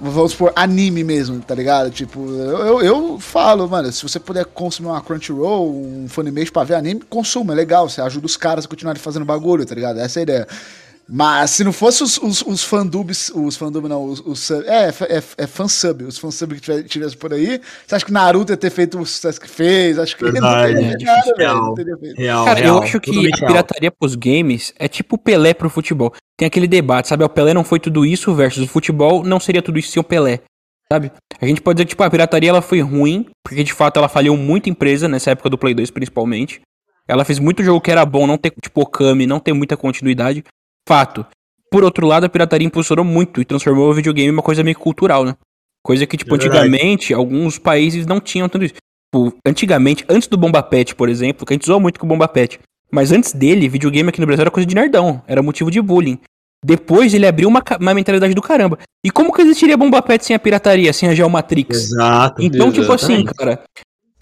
vamos supor, anime mesmo, tá ligado? Tipo, eu, eu, eu falo, mano, se você puder consumir uma Crunchyroll, um Funimation pra ver anime, consuma, é legal, você ajuda os caras a continuarem fazendo bagulho, tá ligado? Essa é a ideia. Mas se não fosse os, os, os fandubs, os fandub não, os, os sub- é, é, é, fansub, os fansub que tivesse por aí, você acha que Naruto ia ter feito o sucesso que fez? Acho que Verdade, não teria é feito nada, difícil, velho, real. não teria feito. Real, Cara, real, eu acho que a pirataria pros games é tipo o Pelé pro futebol. Tem aquele debate, sabe? O Pelé não foi tudo isso versus o futebol não seria tudo isso sem o Pelé. sabe? A gente pode dizer que, tipo, a pirataria ela foi ruim, porque de fato ela faliu muita empresa, nessa época do Play 2 principalmente. Ela fez muito jogo que era bom, não ter, tipo, Okami, não ter muita continuidade. Fato. Por outro lado, a pirataria impulsionou muito e transformou o videogame em uma coisa meio cultural, né? Coisa que, tipo, É antigamente, alguns países não tinham tanto isso. Tipo, antigamente, antes do Bomba Pet, por exemplo, que a gente zoa muito com o Bomba Pet. Mas antes dele, videogame aqui no Brasil era coisa de nerdão, era motivo de bullying. Depois ele abriu uma, uma mentalidade do caramba. E como que existiria Bomba Pet sem a pirataria, sem a Geomatrix? Exato. Então, tipo assim, cara,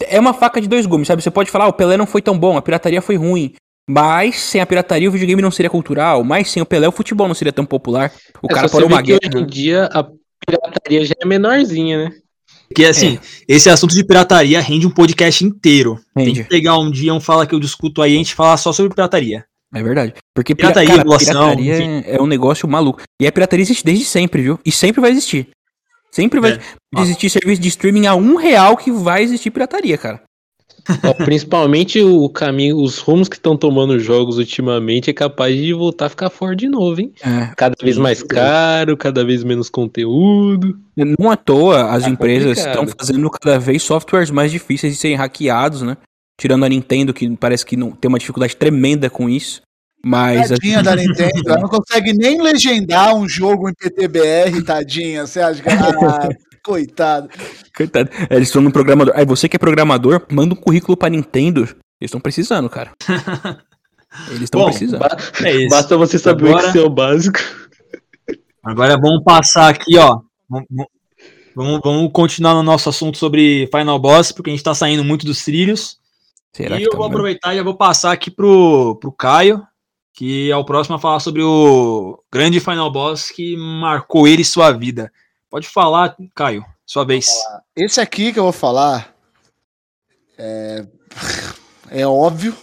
é uma faca de dois gumes, sabe? Você pode falar, "Ah, o Pelé não foi tão bom, a pirataria foi ruim. Mas sem a pirataria o videogame não seria cultural, mas sem o Pelé o futebol não seria tão popular. O É, cara parou uma guerra. hoje em dia a pirataria já é menorzinha, né? Porque assim, esse assunto de pirataria rende um podcast inteiro. Tem Rende. que pegar um dia um fala que eu discuto aí e a gente falar só sobre pirataria. É verdade. Porque pira- Pirataria, cara, pirataria é um negócio maluco. E a pirataria existe desde sempre, viu? E sempre vai existir. Sempre vai É. existir serviço de streaming a um real que vai existir pirataria, cara. Ó, principalmente o caminho, os rumos que estão tomando os jogos ultimamente é capaz de voltar a ficar fora de novo, hein? É. Cada vez mais caro, cada vez menos conteúdo. Não à toa as Tá empresas complicado. estão fazendo cada vez softwares mais difíceis de serem hackeados, né? Tirando a Nintendo, que parece que não tem uma dificuldade tremenda com isso. Mas Tadinha da Nintendo, ela não consegue nem legendar um jogo em PTBR, tadinha. Você acha que. Ah, coitado. Coitado. É, Eles estão no programador. Aí você que é programador, manda um currículo pra Nintendo. Eles estão precisando, cara. Eles estão precisando. Ba- É isso. Basta você saber Agora- o Excel básico. Agora vamos passar aqui, ó. Vamos, vamos, continuar no nosso assunto sobre Final Boss, porque a gente tá saindo muito dos trilhos. Será e que eu tá vou mesmo? aproveitar e já vou passar aqui pro, pro Caio, que é o próximo a falar sobre o grande Final Boss que marcou ele e sua vida. Pode falar, Caio, sua vez. Esse aqui que eu vou falar é, é óbvio.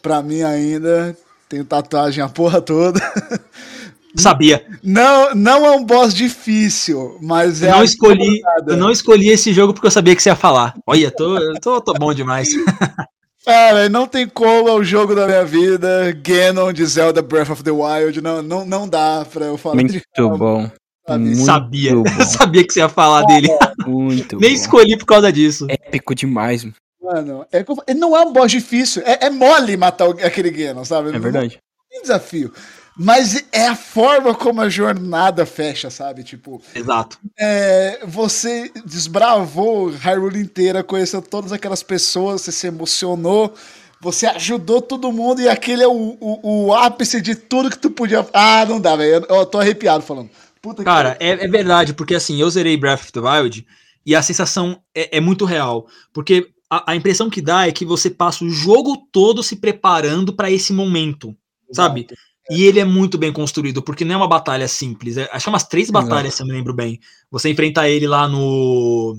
Pra mim ainda. Tenho tatuagem a porra toda. Sabia. Não, não é um boss difícil, mas é. Eu não a escolhi, eu não escolhi esse jogo porque eu sabia que você ia falar. Olha, tô, eu tô, tô bom demais. Cara, não tem como, é o jogo da minha vida. Ganon de Zelda Breath of the Wild. Não, não, não dá pra eu falar de Muito bom. Muito sabia. sabia que você ia falar dele. Muito Nem bom. escolhi por causa disso. Épico demais. Mano, é, não é um boss difícil. É, é mole matar aquele Ganon, sabe? É Não- verdade. Não tem desafio. Mas é a forma como a jornada fecha, sabe? Tipo, Exato. é, você desbravou Hyrule inteira, conheceu todas aquelas pessoas, você se emocionou, você ajudou todo mundo e aquele é o, o, o ápice de tudo que tu podia. Ah, não dá, velho. Eu, eu tô arrepiado falando. Puta Cara, é, é verdade, porque assim, eu zerei Breath of the Wild e a sensação é, é muito real. Porque a, a impressão que dá é que você passa o jogo todo se preparando pra esse momento, sabe? E ele é muito bem construído, porque não é uma batalha simples. É, acho que é umas três batalhas, se eu me lembro bem. Você enfrenta ele lá no.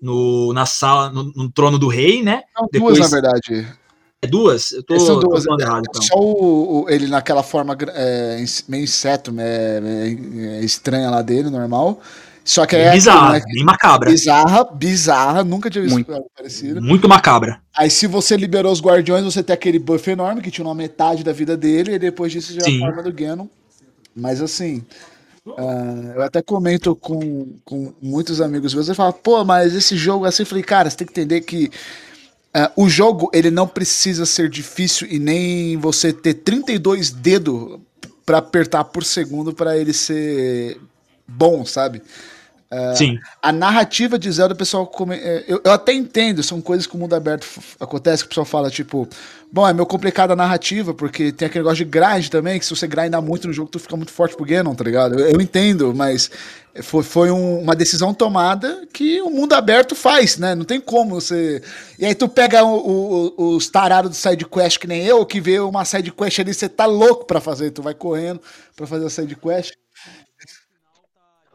no na sala, no, no trono do rei, né? São depois- duas, na verdade. É duas? Eu tô, São tô duas. falando errado, então. Só o, o- ele naquela forma é, meio inseto, é, é, é estranha lá dele, normal. Só que é Bizarra, aquilo, né? bem macabra. bizarra, bizarra, nunca tinha visto Muito. algo parecido. Muito macabra. Aí se você liberou os guardiões, você tem aquele buff enorme que tinha uma metade da vida dele, e depois disso já é Sim. a forma do Ganon. Mas assim, ah, eu até comento com, com muitos amigos meus, e falam, pô, mas esse jogo assim, eu falei, cara, você tem que entender que ah, o jogo ele não precisa ser difícil e nem você ter 32 dedos pra apertar por segundo pra ele ser bom, sabe? Sim. A narrativa de Zelda, o pessoal. come- é, eu, eu até entendo, são coisas que o mundo aberto acontece, que o pessoal fala, tipo, bom, é meio complicado a narrativa, porque tem aquele negócio de grind também, que se você grindar muito no jogo, tu fica muito forte pro Ganon, tá ligado? Eu, eu entendo, mas foi, foi um- uma decisão tomada que o mundo aberto faz, né? Não tem como você. E aí tu pega o- o- os tarados do side quest, que nem eu, que vê uma side quest ali, você tá louco pra fazer, tu vai correndo pra fazer a side quest.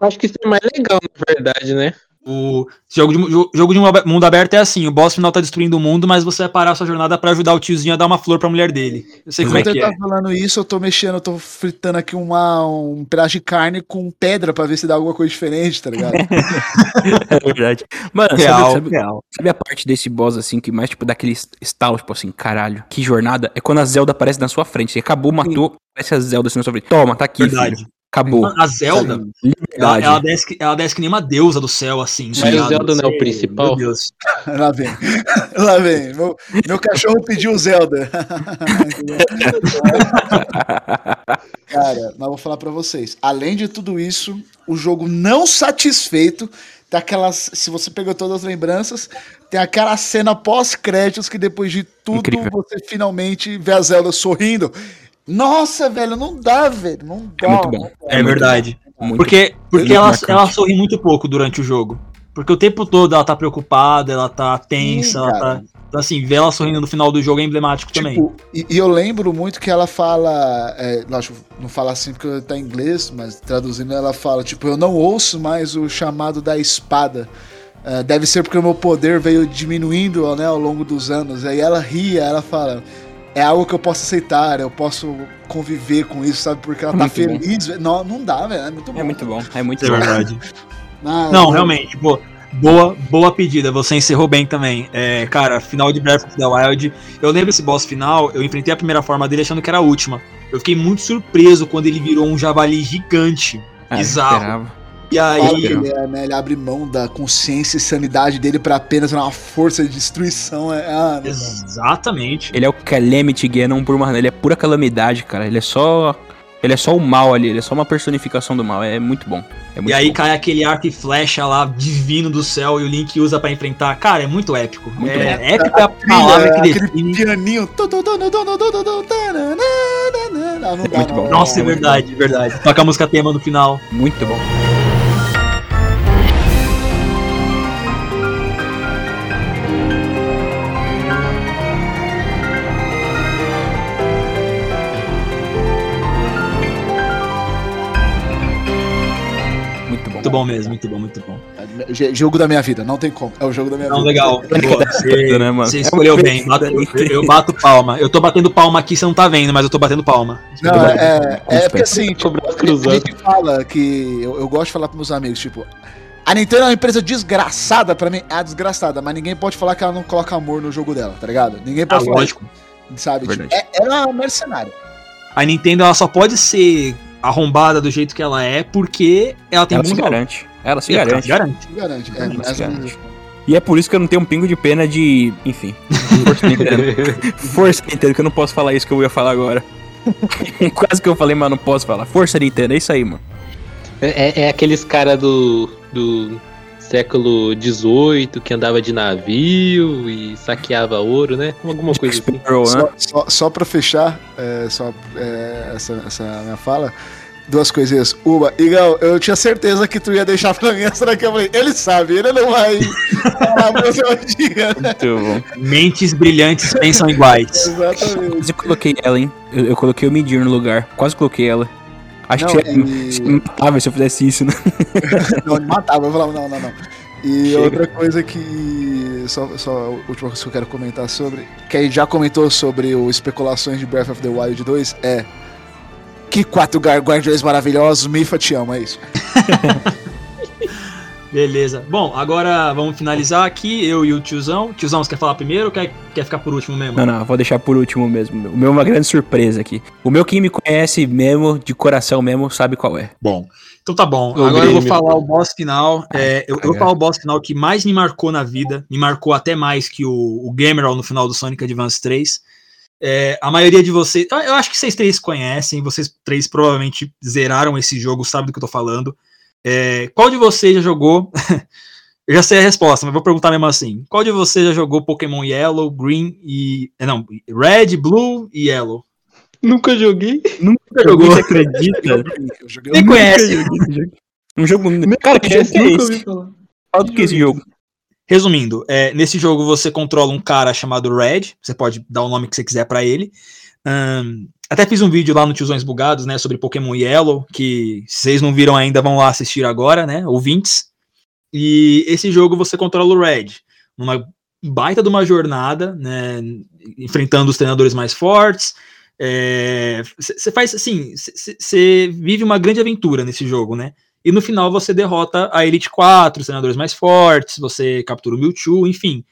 Acho que isso é mais legal, na verdade, né? O jogo de, jo- jogo de mundo aberto é assim: o boss final tá destruindo o mundo, mas você vai parar a sua jornada pra ajudar o tiozinho a dar uma flor pra mulher dele. Eu sei como é Enquanto que ele é. tá falando isso, eu tô mexendo, eu tô fritando aqui uma, um pedaço de carne com pedra pra ver se dá alguma coisa diferente, tá ligado? É verdade. Mano, sabe- Real, sabe, real. sabe a parte desse boss assim que mais, tipo, dá aquele estalo, tipo assim, caralho, que jornada? É quando a Zelda aparece na sua frente. Você acabou, matou, aparece a Zelda assim na sua frente. Toma, tá aqui, Verdade. filho. Acabou. A Zelda, ela, ela desce, que- ela desce que nem uma deusa do céu, assim. Mas tá o ligado? Zelda não é o Meu principal? Deus. Lá vem. Lá vem. Meu, meu cachorro pediu o Zelda. Cara, mas vou falar pra vocês. Além de tudo isso, o jogo não satisfeito. Tem aquelas. Se você pegou todas as lembranças, tem aquela cena pós-créditos que depois de tudo Incrível. você finalmente vê a Zelda sorrindo. Nossa, velho, não dá, velho. Não dá. É muito bom. É, muito verdade. Muito Porque, porque ela, marcante. ela sorri muito pouco durante o jogo. Porque o tempo todo ela tá preocupada, ela tá tensa, Sim, ela tá. Então, assim, ver ela sorrindo no final do jogo é emblemático também. Tipo, e, e eu lembro muito que ela fala, é, lógico, não fala assim porque tá em inglês, mas traduzindo ela fala, tipo, eu não ouço mais o chamado da espada. É, deve ser porque o meu poder veio diminuindo né, ao longo dos anos. Aí ela ria, ela fala, é algo que eu posso aceitar, eu posso conviver com isso, sabe? Porque ela É tá bom. feliz. Não, não dá, velho. É muito bom. É muito bom. É muito É bom. verdade. Não, realmente, pô, boa, boa pedida, você encerrou bem também. É, cara, final de Breath of the Wild, eu lembro esse boss final, eu enfrentei a primeira forma dele achando que era a última. Eu fiquei muito surpreso quando ele virou um javali gigante. Ah, Bizarro. esperava. E aí. Ele, é, né, ele, abre mão da consciência e sanidade dele para apenas uma força de destruição. É, é ah, Exatamente. Ele é o Calamity Ganon por uma. Ele é pura calamidade, cara. Ele é só. Ele é só o mal ali, ele é só uma personificação do mal, é muito bom. É muito e aí bom. cai aquele arco e flecha lá, divino do céu, e o Link usa para enfrentar. Cara, é muito épico. Muito é, bom. épico é a palavra que define. Pianinho. É muito bom. Nossa, é verdade, é verdade. Toca a música tema no final. Muito bom. Muito bom. Mesmo, muito bom, muito bom. J- Jogo da minha vida, não tem como. É o jogo da minha Não, vida. legal. Boa, Você, né, mano? você É escolheu uma bem. Bato- eu, eu bato palma. Eu tô batendo palma aqui, você não tá vendo, mas eu tô batendo palma. Não, é, é, é porque assim, tipo, a gente fala que. Eu, eu gosto de falar pros meus amigos, tipo. A Nintendo é uma empresa desgraçada pra mim, é a desgraçada, mas ninguém pode falar que ela não coloca amor no jogo dela, tá ligado? Ninguém Ah, pode falar, lógico. sabe? Tipo, é, ela é uma mercenária. A Nintendo ela só pode ser arrombada do jeito que ela é porque ela tem Ela se garante. Ela se Ela garante. garante. Garante. É, Ela se garante. E é por isso que eu não tenho um pingo de pena de. Enfim. Força Nintendo. Força Nintendo, que eu não posso falar isso que eu ia falar agora. Quase que eu falei, mas não posso falar. Força Nintendo, é isso aí, mano. É, é aqueles cara do, do século XVIII que andava de navio e saqueava ouro, né? Alguma coisa assim. Né? Só, só, só pra fechar é, só, é, essa, essa minha fala, duas coisinhas. Uma, Igão, eu tinha certeza que tu ia deixar pra mim essa daqui. Eu falei, ele sabe, ele não vai falar pra você dia, né? Muito bom. Mentes brilhantes pensam iguais. Exatamente. Quase coloquei ela, hein? Eu, eu coloquei o Midir no lugar. Quase coloquei ela. Acho Não, que e- me matava se eu fizesse isso, né? Não, ele matava, eu falava, não, não, não. E Chega. outra coisa que. Só, só a última coisa que eu quero comentar sobre. Que a gente já comentou sobre o especulações de Breath of the Wild 2 é. Que quatro guardiões maravilhosos, Mifa te ama, é isso. Beleza. Bom, agora vamos finalizar aqui, eu e o tiozão. Tiozão, você quer falar primeiro ou quer, quer ficar por último mesmo? Não, não, vou deixar por último mesmo. O meu é uma grande surpresa aqui. O meu, quem me conhece mesmo, de coração mesmo, sabe qual é. Bom. Então tá bom. O Agora eu vou falar o boss final. É, eu, eu vou falar o boss final que mais me marcou na vida. Me marcou até mais que o, o Gameral no final do Sonic Advance 3. É, a maioria de vocês. Eu eu acho que vocês três conhecem. Vocês três provavelmente zeraram esse jogo, sabem do que eu tô falando. É, qual de vocês já jogou? eu já sei a resposta, mas vou perguntar mesmo assim. Qual de vocês já jogou Pokémon Yellow, Green e. eh, Não, Red, Blue e Yellow? Nunca joguei. Nunca jogou? Você acredita? Joguei Quem conhece? Um jogo. Cara, que jogo que é esse? Fala do que é esse jogo? Resumindo, é, nesse jogo você controla um cara chamado Red, você pode dar o nome que você quiser pra ele. Ahn, até fiz um vídeo lá no Tiozões Bugados, né, sobre Pokémon Yellow, que se vocês não viram ainda, vão lá assistir agora, né, ouvintes. E esse jogo você controla o Red, numa baita de uma jornada, né, enfrentando os treinadores mais fortes. Você faz assim, você vive uma grande aventura nesse jogo, né? E no final você derrota a Elite 4, os treinadores mais fortes, você captura o Mewtwo, enfim.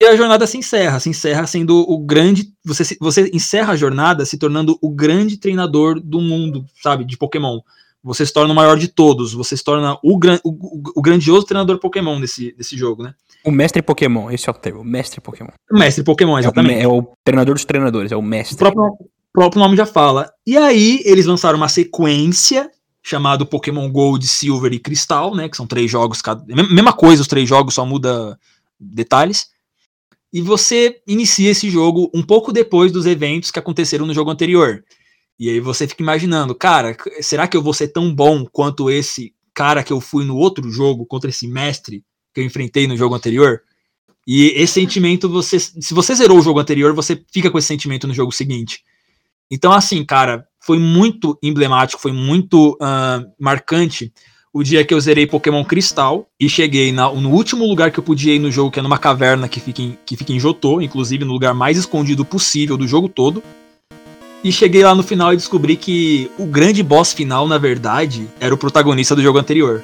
E a jornada se encerra, se encerra sendo o grande. Você, você encerra a jornada se tornando o grande treinador do mundo, sabe, de Pokémon. você se torna o maior de todos, você se torna o, gran, o, o grandioso treinador Pokémon desse, desse jogo, né? O mestre Pokémon, esse é o termo, o mestre Pokémon. O mestre Pokémon, exatamente. É o, é o treinador dos treinadores, é o mestre. O próprio, o próprio nome já fala. E aí, eles lançaram uma sequência chamado Pokémon Gold, Silver e Cristal, né? Que são três jogos, cada, mesma coisa, os três jogos só muda detalhes. E você inicia esse jogo um pouco depois dos eventos que aconteceram no jogo anterior. E aí você fica imaginando, cara, será que eu vou ser tão bom quanto esse cara que eu fui no outro jogo contra esse mestre que eu enfrentei no jogo anterior? E esse sentimento, você, se você zerou o jogo anterior, você fica com esse sentimento no jogo seguinte. Então, assim, cara, foi muito emblemático, foi muito uh, marcante o dia que eu zerei Pokémon Cristal e cheguei na, no último lugar que eu podia ir no jogo, que é numa caverna que fica, em, que fica em Jotô, inclusive no lugar mais escondido possível do jogo todo. E cheguei lá no final e descobri que o grande boss final, na verdade, era o protagonista do jogo anterior.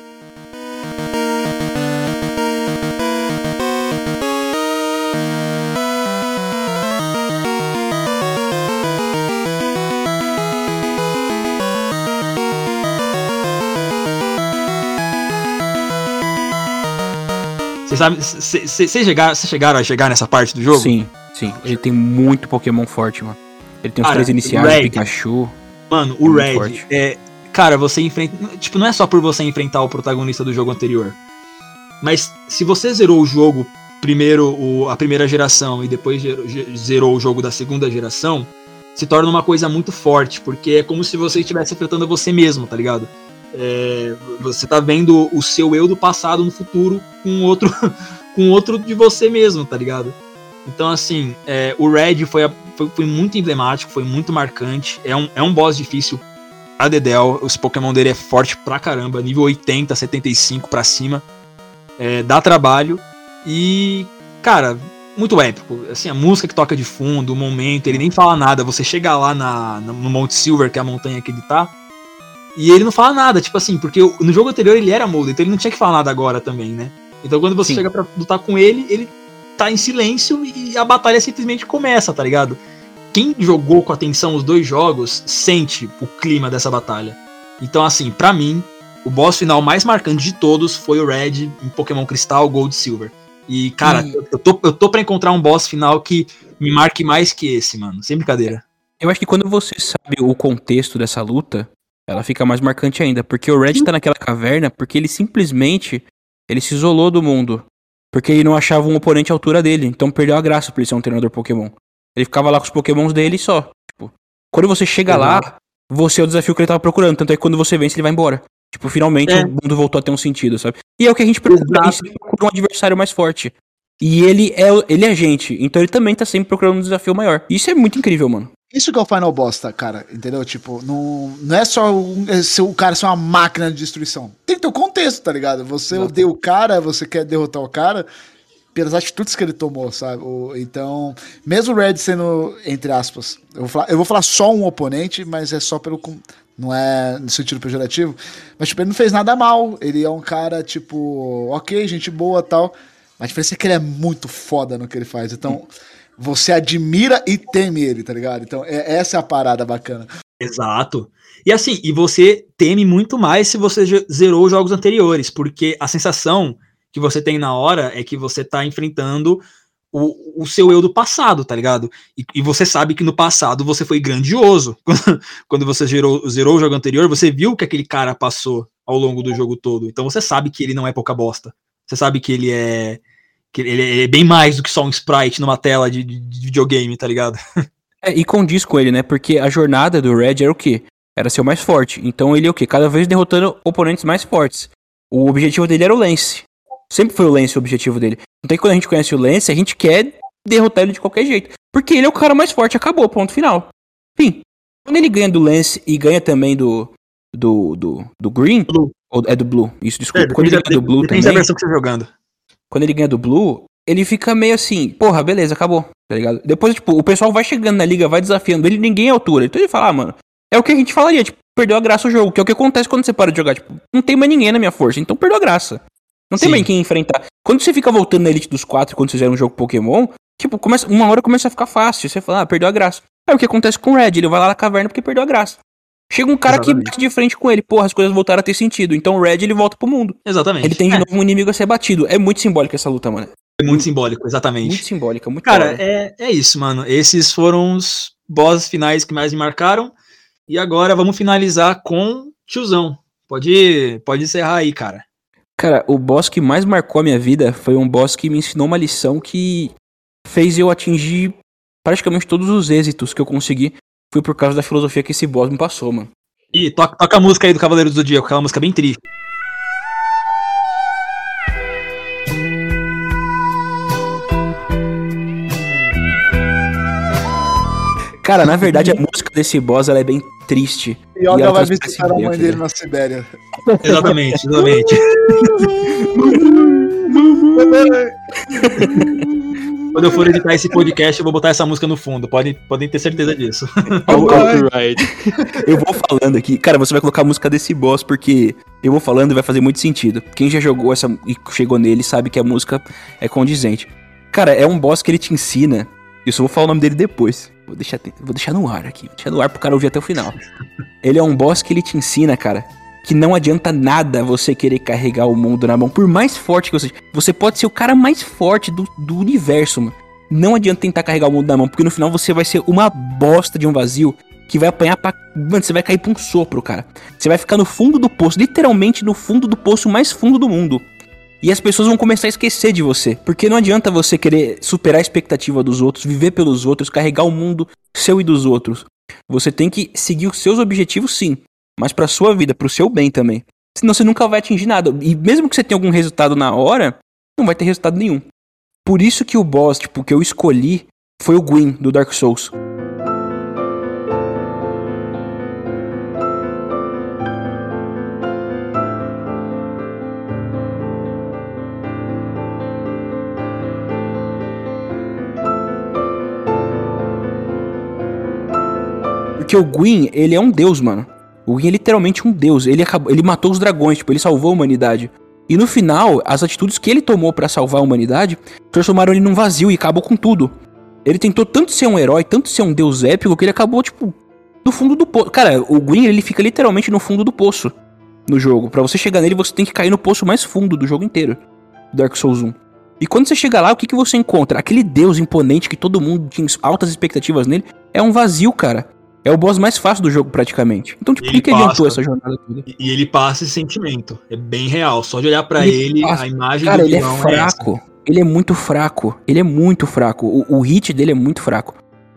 Vocês chegaram, chegaram a chegar nessa parte do jogo? Sim, sim. Ele tem muito Pokémon forte, mano. Ele tem os cara, três iniciais, Red, Pikachu. Mano, o Red forte. é. Cara, você enfrenta. Tipo, não é só por você enfrentar o protagonista do jogo anterior. Mas se você zerou o jogo primeiro, o, a primeira geração, e depois zerou o jogo da segunda geração, se torna uma coisa muito forte, porque é como se você estivesse enfrentando você mesmo, tá ligado? É, você tá vendo o seu eu do passado no futuro com outro, com outro de você mesmo, tá ligado? Então, assim, é, o Red foi, foi, foi, muito emblemático, foi muito marcante. É um, é um boss difícil a Dedel. Os Pokémon dele é forte pra caramba, nível 80, 75 pra cima. É, dá trabalho. E, cara, muito épico. Assim, a música que toca de fundo, o momento, ele nem fala nada. Você chega lá na, no Monte Silver, que é a montanha que ele tá e ele não fala nada, tipo assim, porque no jogo anterior ele era Molden, então ele não tinha que falar nada agora também, né? Então quando você Sim. chega pra lutar com ele, ele tá em silêncio e a batalha simplesmente começa, tá ligado? Quem jogou com atenção os dois jogos sente o clima dessa batalha. Então, assim, para mim, o boss final mais marcante de todos foi o Red em Pokémon Cristal, Gold e Silver. E, cara, hum. eu, tô, eu tô pra encontrar um boss final que me marque mais que esse, mano. Sem brincadeira. Eu acho que quando você sabe o contexto dessa luta, ela fica mais marcante ainda, porque o Red tá naquela caverna porque ele simplesmente ele se isolou do mundo, porque ele não achava um oponente à altura dele, então perdeu a graça por ele ser um treinador Pokémon. Ele ficava lá com os Pokémons dele só. Tipo, quando você chega uhum. lá, você é o desafio que ele tava procurando, tanto é que quando você vence ele vai embora. Tipo, finalmente é. o mundo voltou a ter um sentido, sabe? E é o que a gente procura, a gente procura um adversário mais forte. E ele é, ele é gente, então ele também tá sempre procurando um desafio maior. Isso é muito incrível, mano. Isso que é o Final Boss, tá, cara? Entendeu? Tipo, não, não é só o, é o cara ser uma máquina de destruição. Tem que ter o um contexto, tá ligado? Você odeia o cara, você quer derrotar o cara pelas atitudes que ele tomou, sabe? Então, mesmo o Red sendo, entre aspas, eu vou, falar, eu vou falar só um oponente, mas é só pelo. Não é no sentido pejorativo. Mas, tipo, ele não fez nada mal. Ele é um cara, tipo, ok, gente boa tal. A diferença é que ele é muito foda no que ele faz. Então. Você admira e teme ele, tá ligado? Então, é, essa é a parada bacana. Exato. E assim, e você teme muito mais se você zerou os jogos anteriores, porque a sensação que você tem na hora é que você tá enfrentando o, o seu eu do passado, tá ligado? E, e, você sabe que no passado você foi grandioso. Quando, você zerou, zerou o jogo anterior, você viu que aquele cara passou ao longo do jogo todo. Então você sabe que ele não é pouca bosta. Você sabe que ele é que ele, é bem mais do que só um sprite numa tela de, de, de videogame, tá ligado? É, e condiz com ele, né? Porque a jornada do Red era o quê? Era ser o mais forte. Então ele é o quê? Cada vez derrotando oponentes mais fortes. O objetivo dele era o Lance. Sempre foi o Lance o objetivo dele. Então que quando a gente conhece o Lance, a gente quer derrotar ele de qualquer jeito. Porque ele é o cara mais forte, acabou, ponto final. Enfim, quando ele ganha do Lance e ganha também do. do. do, do Green. Blue. Ou é do Blue, isso, desculpa. É, quando ele ganha do Blue também. a versão que você tá jogando quando ele ganha do Blue, ele fica meio assim, porra, beleza, acabou, tá ligado? Depois, tipo, o pessoal vai chegando na liga, vai desafiando ele, ninguém é altura. Então ele fala, ah, mano, é o que a gente falaria, tipo, perdeu a graça o jogo, que é o que acontece quando você para de jogar, tipo, não tem mais ninguém na minha força, então perdeu a graça. Não tem Sim. mais quem enfrentar. Quando você fica voltando na Elite dos quatro, quando você fizer um jogo Pokémon, tipo, começa, uma hora começa a ficar fácil, você fala, ah, perdeu a graça. É o que acontece com o Red, ele vai lá na caverna porque perdeu a graça. Chega um cara Exatamente. que bate de frente com ele. Porra, as coisas voltaram a ter sentido. Então o Red ele volta pro mundo. Exatamente. Ele tem de é, novo um inimigo a ser batido. É muito simbólica essa luta, mano. é muito simbólico, exatamente. Muito simbólica, muito Cara, é, é isso, mano. Esses foram os bosses finais que mais me marcaram. E agora vamos finalizar com tiozão. Pode, pode encerrar aí, cara. Cara, o boss que mais marcou a minha vida foi um boss que me ensinou uma lição que fez eu atingir praticamente todos os êxitos que eu consegui. Foi por causa da filosofia que esse boss me passou, mano. E toca, toca a música aí do Cavaleiro do Zodíaco, aquela música bem triste. Cara, na verdade, a música desse boss ela é bem triste. Yoga ela vai transparece visitar a mãe dele na Sibéria. Exatamente, exatamente. Quando eu for editar esse podcast, eu vou botar essa música no fundo. Podem, podem ter certeza disso. Olha o copyright. Eu vou falando aqui. Cara, você vai colocar a música desse boss porque eu vou falando e vai fazer muito sentido. Quem já jogou essa e chegou nele sabe que a música é condizente. Cara, é um boss que ele te ensina. Eu só vou falar o nome dele depois. Vou deixar, vou deixar no ar aqui. Vou deixar no ar pro cara ouvir até o final. Ele é um boss que ele te ensina, cara, que não adianta nada você querer carregar o mundo na mão. Por mais forte que você seja. Você pode ser o cara mais forte do, do universo, mano. Não adianta tentar carregar o mundo na mão, porque no final você vai ser uma bosta de um vazio que vai apanhar pra. Mano, você vai cair pra um sopro, cara. Você vai ficar no fundo do poço, literalmente no fundo do poço mais fundo do mundo. E as pessoas vão começar a esquecer de você. Porque não adianta você querer superar a expectativa dos outros, viver pelos outros, carregar o mundo seu e dos outros. Você tem que seguir os seus objetivos, sim. Mas pra sua vida, pro seu bem também. Senão você nunca vai atingir nada. E mesmo que você tenha algum resultado na hora, não vai ter resultado nenhum. Por isso que o boss, tipo, que eu escolhi foi o Gwyn, do Dark Souls. Porque o Gwyn, ele é um deus, mano. O Gwyn é literalmente um deus. Ele, acabou, ele matou os dragões, tipo, ele salvou a humanidade. E no final, as atitudes que ele tomou pra salvar a humanidade transformaram ele num vazio e acabou com tudo. Ele tentou tanto ser um herói, tanto ser um deus épico, que ele acabou, tipo, no fundo do poço. Cara, o Gwyn, ele fica literalmente no fundo do poço no jogo. Pra você chegar nele, você tem que cair no poço mais fundo do jogo inteiro. Dark Souls 1. E quando você chega lá, o que, que você encontra? Aquele deus imponente que todo mundo tinha altas expectativas nele, é um vazio, cara. É o boss mais fácil do jogo, praticamente. Então, tipo, o Ele que, adiantou essa jornada toda? E- ele passa esse sentimento. É bem real. Só de olhar pra Ele ele, a imagem Cara, do ele é essa. fraco. Ele é muito fraco. Ele é muito fraco. O, o hit dele é muito fraco.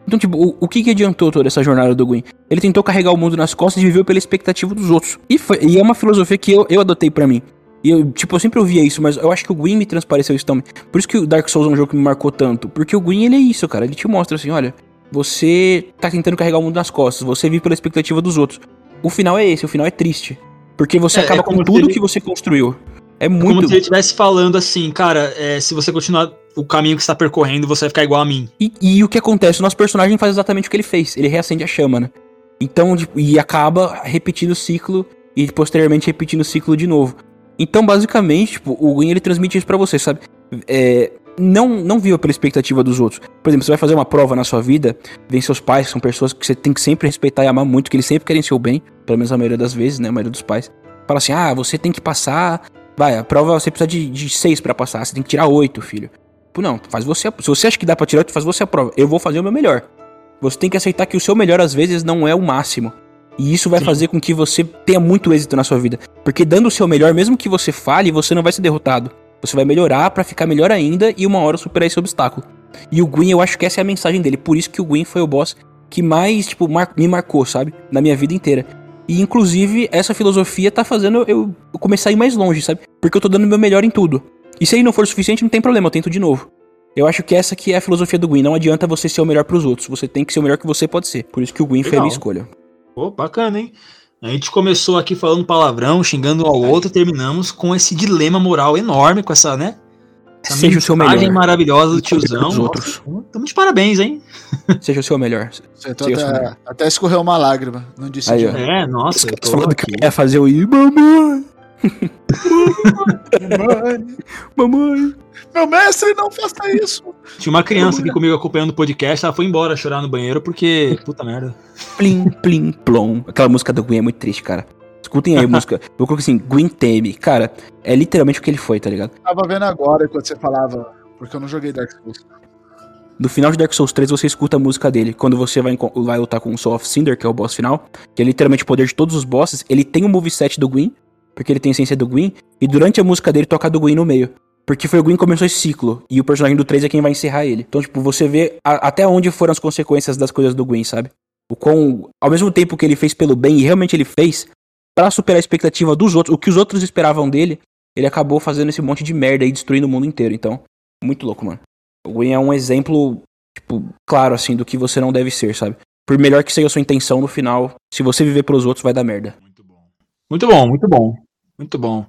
Então, tipo, o, o que, que adiantou toda essa jornada do Gwyn? Ele tentou carregar o mundo nas costas e viveu pela expectativa dos outros. E, foi- e é uma filosofia que eu, eu adotei pra mim. E eu, tipo, eu sempre ouvia isso, mas eu acho que o Gwyn me transpareceu isso também. Por isso que o Dark Souls é um jogo que me marcou tanto. Porque o Gwyn, ele é isso, cara. Ele te mostra assim, olha, você tá tentando carregar o mundo nas costas, você vive pela expectativa dos outros. O final é esse, o final é triste. Porque você É, acaba é como com tudo ele- que você construiu. É Como muito. se ele estivesse falando assim, cara, é, se você continuar o caminho que você tá percorrendo, você vai ficar igual a mim. E, e o que acontece? O nosso personagem faz exatamente o que ele fez. Ele reacende a chama, né? Então, tipo, e acaba repetindo o ciclo e posteriormente repetindo o ciclo de novo. Então, basicamente, tipo, o Gwyn ele transmite isso pra você, sabe? É, não, não viva pela expectativa dos outros. Por exemplo, você vai fazer uma prova na sua vida, vem seus pais, que são pessoas que você tem que sempre respeitar e amar muito, que eles sempre querem seu bem, pelo menos a maioria das vezes, né? A maioria dos pais. Fala assim: ah, você tem que passar. Vai, a prova você precisa de, de seis pra passar, você tem que tirar oito, filho. Tipo, não, faz você. a- Se você acha que dá pra tirar oito, faz você a prova. Eu vou fazer o meu melhor. Você tem que aceitar que o seu melhor às vezes não é o máximo. E isso vai Sim. fazer com que você tenha muito êxito na sua vida. Porque dando o seu melhor, mesmo que você falhe, você não vai ser derrotado. Você vai melhorar pra ficar melhor ainda e uma hora superar esse obstáculo. E o Gwyn, eu acho que essa é a mensagem dele. Por isso que o Gwyn foi o boss que mais, tipo, mar- me marcou, sabe? Na minha vida inteira. E inclusive, essa filosofia tá fazendo eu, começar a ir mais longe, sabe? Porque eu tô dando o meu melhor em tudo. E se aí não for suficiente, não tem problema, eu tento de novo. Eu acho que essa que é a filosofia do Gwyn. Não adianta você ser o melhor pros outros. Você tem que ser o melhor que você pode ser. Por isso que o Gwyn foi a minha escolha. Pô, bacana, hein? A gente começou aqui falando palavrão, xingando um ao outro, terminamos com esse dilema moral enorme, com essa, né? Essa Seja o seu melhor. maravilhosa do tiozão. Estamos de parabéns, hein? Seja o seu melhor. Acertou Sim, eu sou até, até escorreu uma lágrima. Não disse Aí. É, nossa, falando aqui. que ia fazer o mamãe. Mamãe, Mamãe. meu mestre, não faça isso. Tinha uma criança aqui comigo acompanhando o podcast, ela foi embora chorar no banheiro porque. Puta merda. Plim, plim, plom. Aquela música do Gwen é muito triste, cara. Escutem aí a música. Eu coloquei assim, Gwen Teme. Cara, é literalmente o que ele foi, tá ligado? Tava vendo agora enquanto você falava, porque eu não joguei Dark Souls. No final de Dark Souls 3, você escuta a música dele. Quando você vai, vai lutar com o Soul of Cinder, que é o boss final, que é literalmente o poder de todos os bosses, ele tem o moveset do Gwyn, porque ele tem essência do Gwyn, e durante a música dele toca do Gwyn no meio. Porque foi o Gwyn que começou esse ciclo, e o personagem do 3 é quem vai encerrar ele. Então, tipo, você vê a- até onde foram as consequências das coisas do Gwyn, sabe? O quão, ao mesmo tempo que ele fez pelo bem, e realmente ele fez, pra superar a expectativa dos outros, o que os outros esperavam dele, ele acabou fazendo esse monte de merda e destruindo o mundo inteiro. Então, muito louco, mano. O Gwen é um exemplo, tipo, claro, assim, do que você não deve ser, sabe? Por melhor que seja a sua intenção, no final, se você viver pros outros, vai dar merda. Muito bom. Muito bom, muito bom.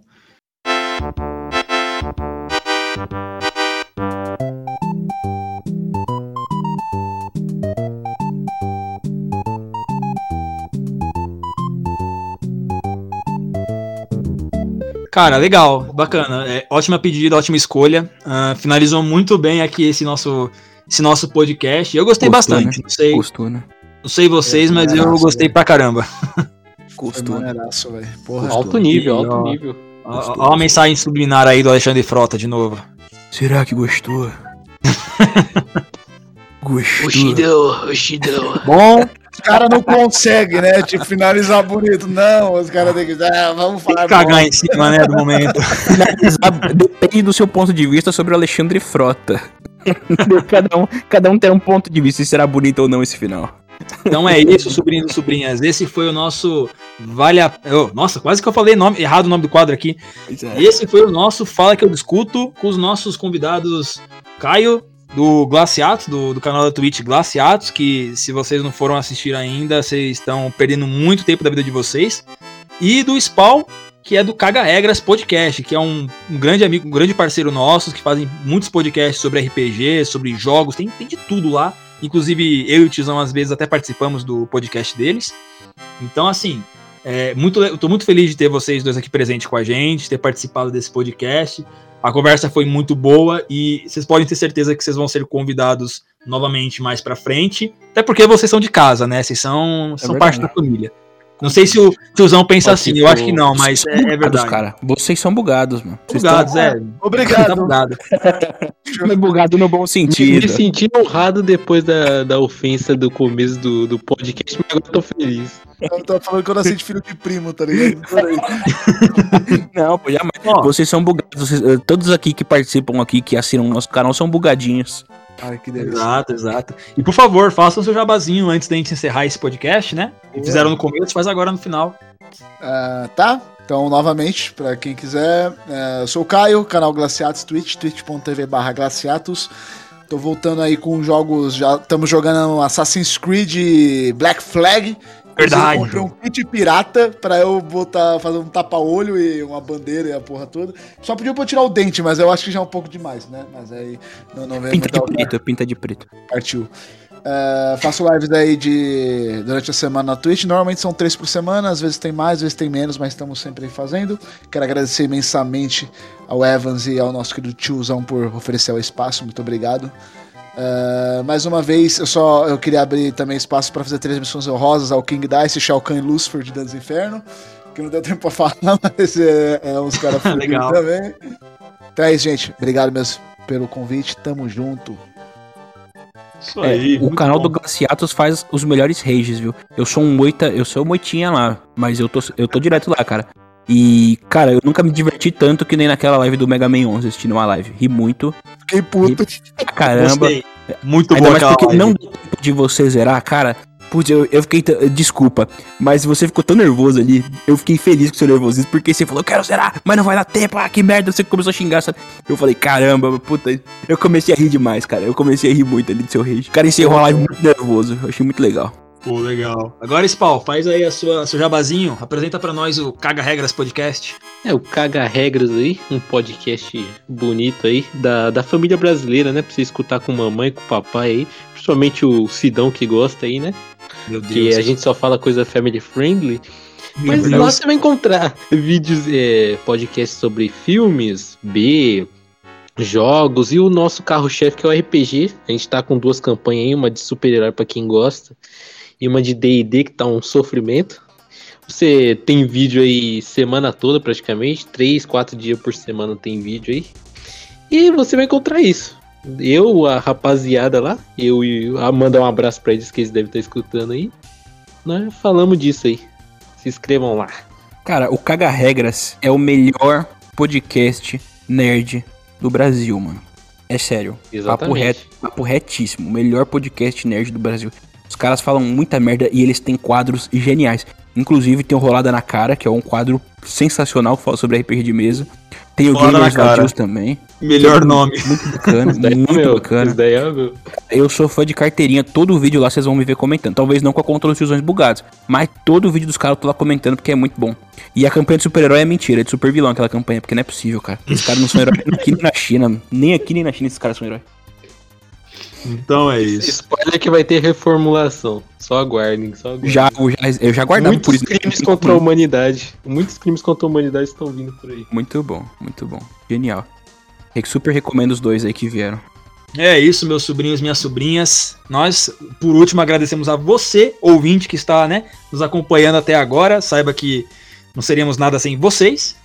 Cara, legal, bacana. É, ótima pedida, ótima escolha. Ah, finalizou muito bem aqui esse nosso, esse nosso podcast. Eu gostei Gostou, bastante. né? Não sei, Gostou, né? não sei vocês, É, mas eu gostei pra caramba. Velho. Porra. Alto nível, Ó. alto nível. Ó, ó a mensagem subliminar aí do Alexandre Frota de novo. Será que gostou? gostou. Oxidão. Bom, Os caras não conseguem, né? Tipo, finalizar bonito. Não, os caras têm que. Ah, vamos tem falar. que cagar bom. em cima, né, do momento. Finalizar Depende do seu ponto de vista sobre o Alexandre Frota. cada, um, cada um tem um ponto de vista se será bonito ou não esse final. Então é isso, sobrinhos e sobrinhas. Esse foi o nosso Vale a. Oh, nossa, quase que eu falei nome, errado o nome do quadro aqui. Esse foi o nosso Fala que eu discuto com os nossos convidados Caio, do Glaciatos, do, do canal da Twitch Glaciatos, que se vocês não foram assistir ainda, vocês estão perdendo muito tempo da vida de vocês. E do Spawn, que é do Caga Regras Podcast, que é um, um grande amigo, um grande parceiro nosso, que fazem muitos podcasts sobre RPG, sobre jogos, tem, tem de tudo lá. Inclusive, eu e o Tizão, às vezes, até participamos do podcast deles. Então, assim, é, muito, eu tô muito feliz de ter vocês dois aqui presentes com a gente, ter participado desse podcast. A conversa foi muito boa e vocês podem ter certeza que vocês vão ser convidados novamente mais pra frente. Até porque vocês são de casa, né? Vocês são, são parte da família. Não sei se o tiozão pensa Pode assim, eu acho o- que não, mas é, é bugados, verdade. cara. Vocês são bugados, mano. Vocês Bugados, estão- é. Tá Obrigado. bugado. Mas bugado no bom Me, sentido. me senti honrado depois da, da ofensa do começo do, do podcast, mas agora tô feliz. Eu tô falando que eu nasci de filho de primo, tá ligado? Peraí. Não, pô, jamais. Ó. Vocês são bugados. vocês- eh, todos aqui que participam aqui, que assinam o nosso canal, são bugadinhos. Ai, que delícia. Exato, exato. E por favor, façam seu jabazinho antes da gente encerrar esse podcast, né? Fizeram no começo, faz agora no final. Ah, tá? Então, novamente, pra quem quiser, é, eu sou o Caio, canal Glaciatos Twitch, twitch.tv barra Glaciatos. Tô voltando aí com jogos, já estamos jogando Assassin's Creed Black Flag. Verdade. Eu comprei um kit pirata pra eu botar, fazer um tapa-olho e uma bandeira e a porra toda. Só pediu pra eu tirar o dente, mas eu acho que já é um pouco demais, né? Mas aí não, não vem Pinta de preto, pinta de preto. Partiu. É, faço lives aí de, durante a semana na Twitch. Normalmente são três por semana, às vezes tem mais, às vezes tem menos, mas estamos sempre aí fazendo. Quero agradecer imensamente ao Evans e ao nosso querido tiozão por oferecer o espaço. Muito obrigado. É, mais uma vez, eu só eu queria abrir também espaço para fazer três missões honrosas ao King Dice, Shao Kahn e Lucifer de Dantes Inferno. Que não deu tempo pra falar, mas é, é uns caras Legal. também. Então é isso, gente. Obrigado mesmo pelo convite. Tamo junto. Isso É, aí. o muito canal bom. do Glaciatos faz os melhores rages, viu? Eu sou um moita, eu sou moitinha lá, mas eu tô, eu tô direto lá, cara. E, cara, eu nunca me diverti tanto que nem naquela live do Mega Man 11 assistindo uma live. Ri muito, Fiquei puto. pra caramba. Gostei. Muito Ainda boa mais aquela porque live. não deu tempo de você zerar, cara. Putz, eu, eu fiquei. t- Desculpa, mas você ficou tão nervoso ali. Eu fiquei feliz com o seu nervosismo, porque você falou, eu quero zerar, mas não vai dar tempo. Ah, que merda. Você começou a xingar, sabe? Eu falei, caramba, puta. Eu comecei a rir demais, cara. Eu comecei a rir muito ali do seu rage. O cara encerrou a live muito nervoso. Eu achei muito legal. Pô, legal. Agora, Spawn, faz aí a sua, seu jabazinho. Apresenta pra nós o Caga Regras Podcast. É, o Caga Regras aí, um podcast bonito aí, da, da família brasileira, né? Pra você escutar com mamãe, com papai aí. Principalmente o Sidão que gosta aí, né? Meu Deus. Que a gente só fala coisa family friendly. Mas verdade. lá você vai encontrar vídeos, é, podcasts sobre filmes, B, jogos e o nosso carro-chefe que é o RPG. A gente tá com duas campanhas aí, uma de super-herói pra quem gosta e uma de D&D que tá um sofrimento. Você tem vídeo aí semana toda praticamente, três, quatro dias por semana tem vídeo aí. E você vai encontrar isso. Eu, a rapaziada lá, eu e a mandar um abraço pra eles que eles devem estar escutando aí. Nós falamos disso aí. Se inscrevam lá. Cara, o Caga Regras é o melhor podcast nerd do Brasil, mano. É sério. Papo, Exatamente. reto, papo retíssimo. O melhor podcast nerd do Brasil. Os caras falam muita merda e eles têm quadros geniais. Inclusive tem o Rolada na Cara, que é um quadro sensacional que fala sobre RPG de mesa. Tem o Rolada Gamers. Vadios também. Melhor nome. Muito bacana, Isso daí é muito meu, bacana. Isso daí é meu. Eu sou fã de carteirinha, todo vídeo lá vocês vão me ver comentando. Talvez não com a conta dos tiozões bugados, mas todo vídeo dos caras eu tô lá comentando porque é muito bom. E a campanha de super-herói é mentira, é de super vilão aquela campanha, porque não é possível, cara. Esses caras não são heróis nem aqui nem na China. Nem aqui nem na China esses caras são heróis. Então é isso. Spoiler que vai ter reformulação. Só aguardem, só aguardem. Já, eu já, eu já guardava Muitos por isso. crimes contra a humanidade. Muitos crimes contra a humanidade estão vindo por aí. Muito bom, muito bom. Genial. Eu super recomendo os dois aí que vieram. É isso, meus sobrinhos, minhas sobrinhas. Nós, por último, agradecemos a você, ouvinte, que está né, nos acompanhando até agora. Saiba que não seríamos nada sem vocês.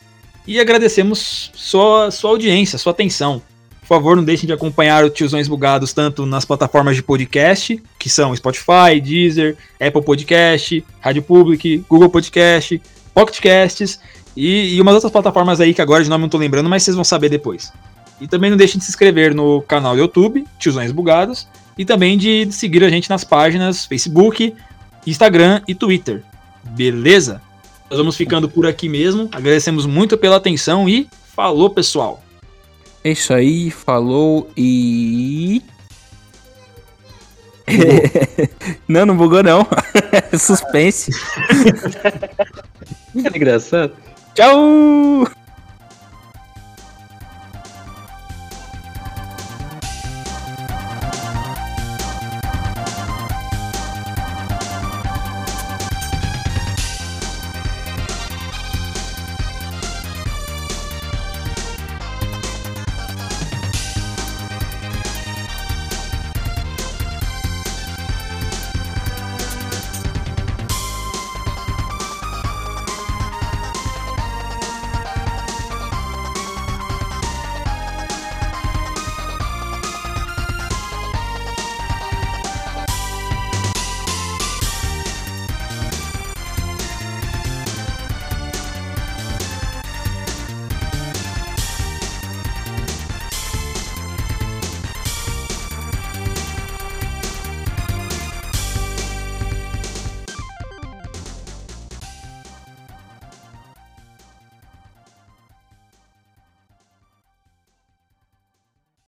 E agradecemos sua, sua audiência, sua atenção. Por favor, não deixem de acompanhar o Tiozões Bugados tanto nas plataformas de podcast, que são Spotify, Deezer, Apple Podcast, Rádio Public, Google Podcast, Pocket Casts e, e umas outras plataformas aí que agora de nome não tô lembrando, mas vocês vão saber depois. E também não deixem de se inscrever no canal do YouTube, Tiozões Bugados, e também de seguir a gente nas páginas Facebook, Instagram e Twitter. Beleza? Nós vamos ficando por aqui mesmo. Agradecemos muito pela atenção e falou, pessoal! É isso aí, falou e. não, não bugou não. Suspense. É engraçado. Tchau!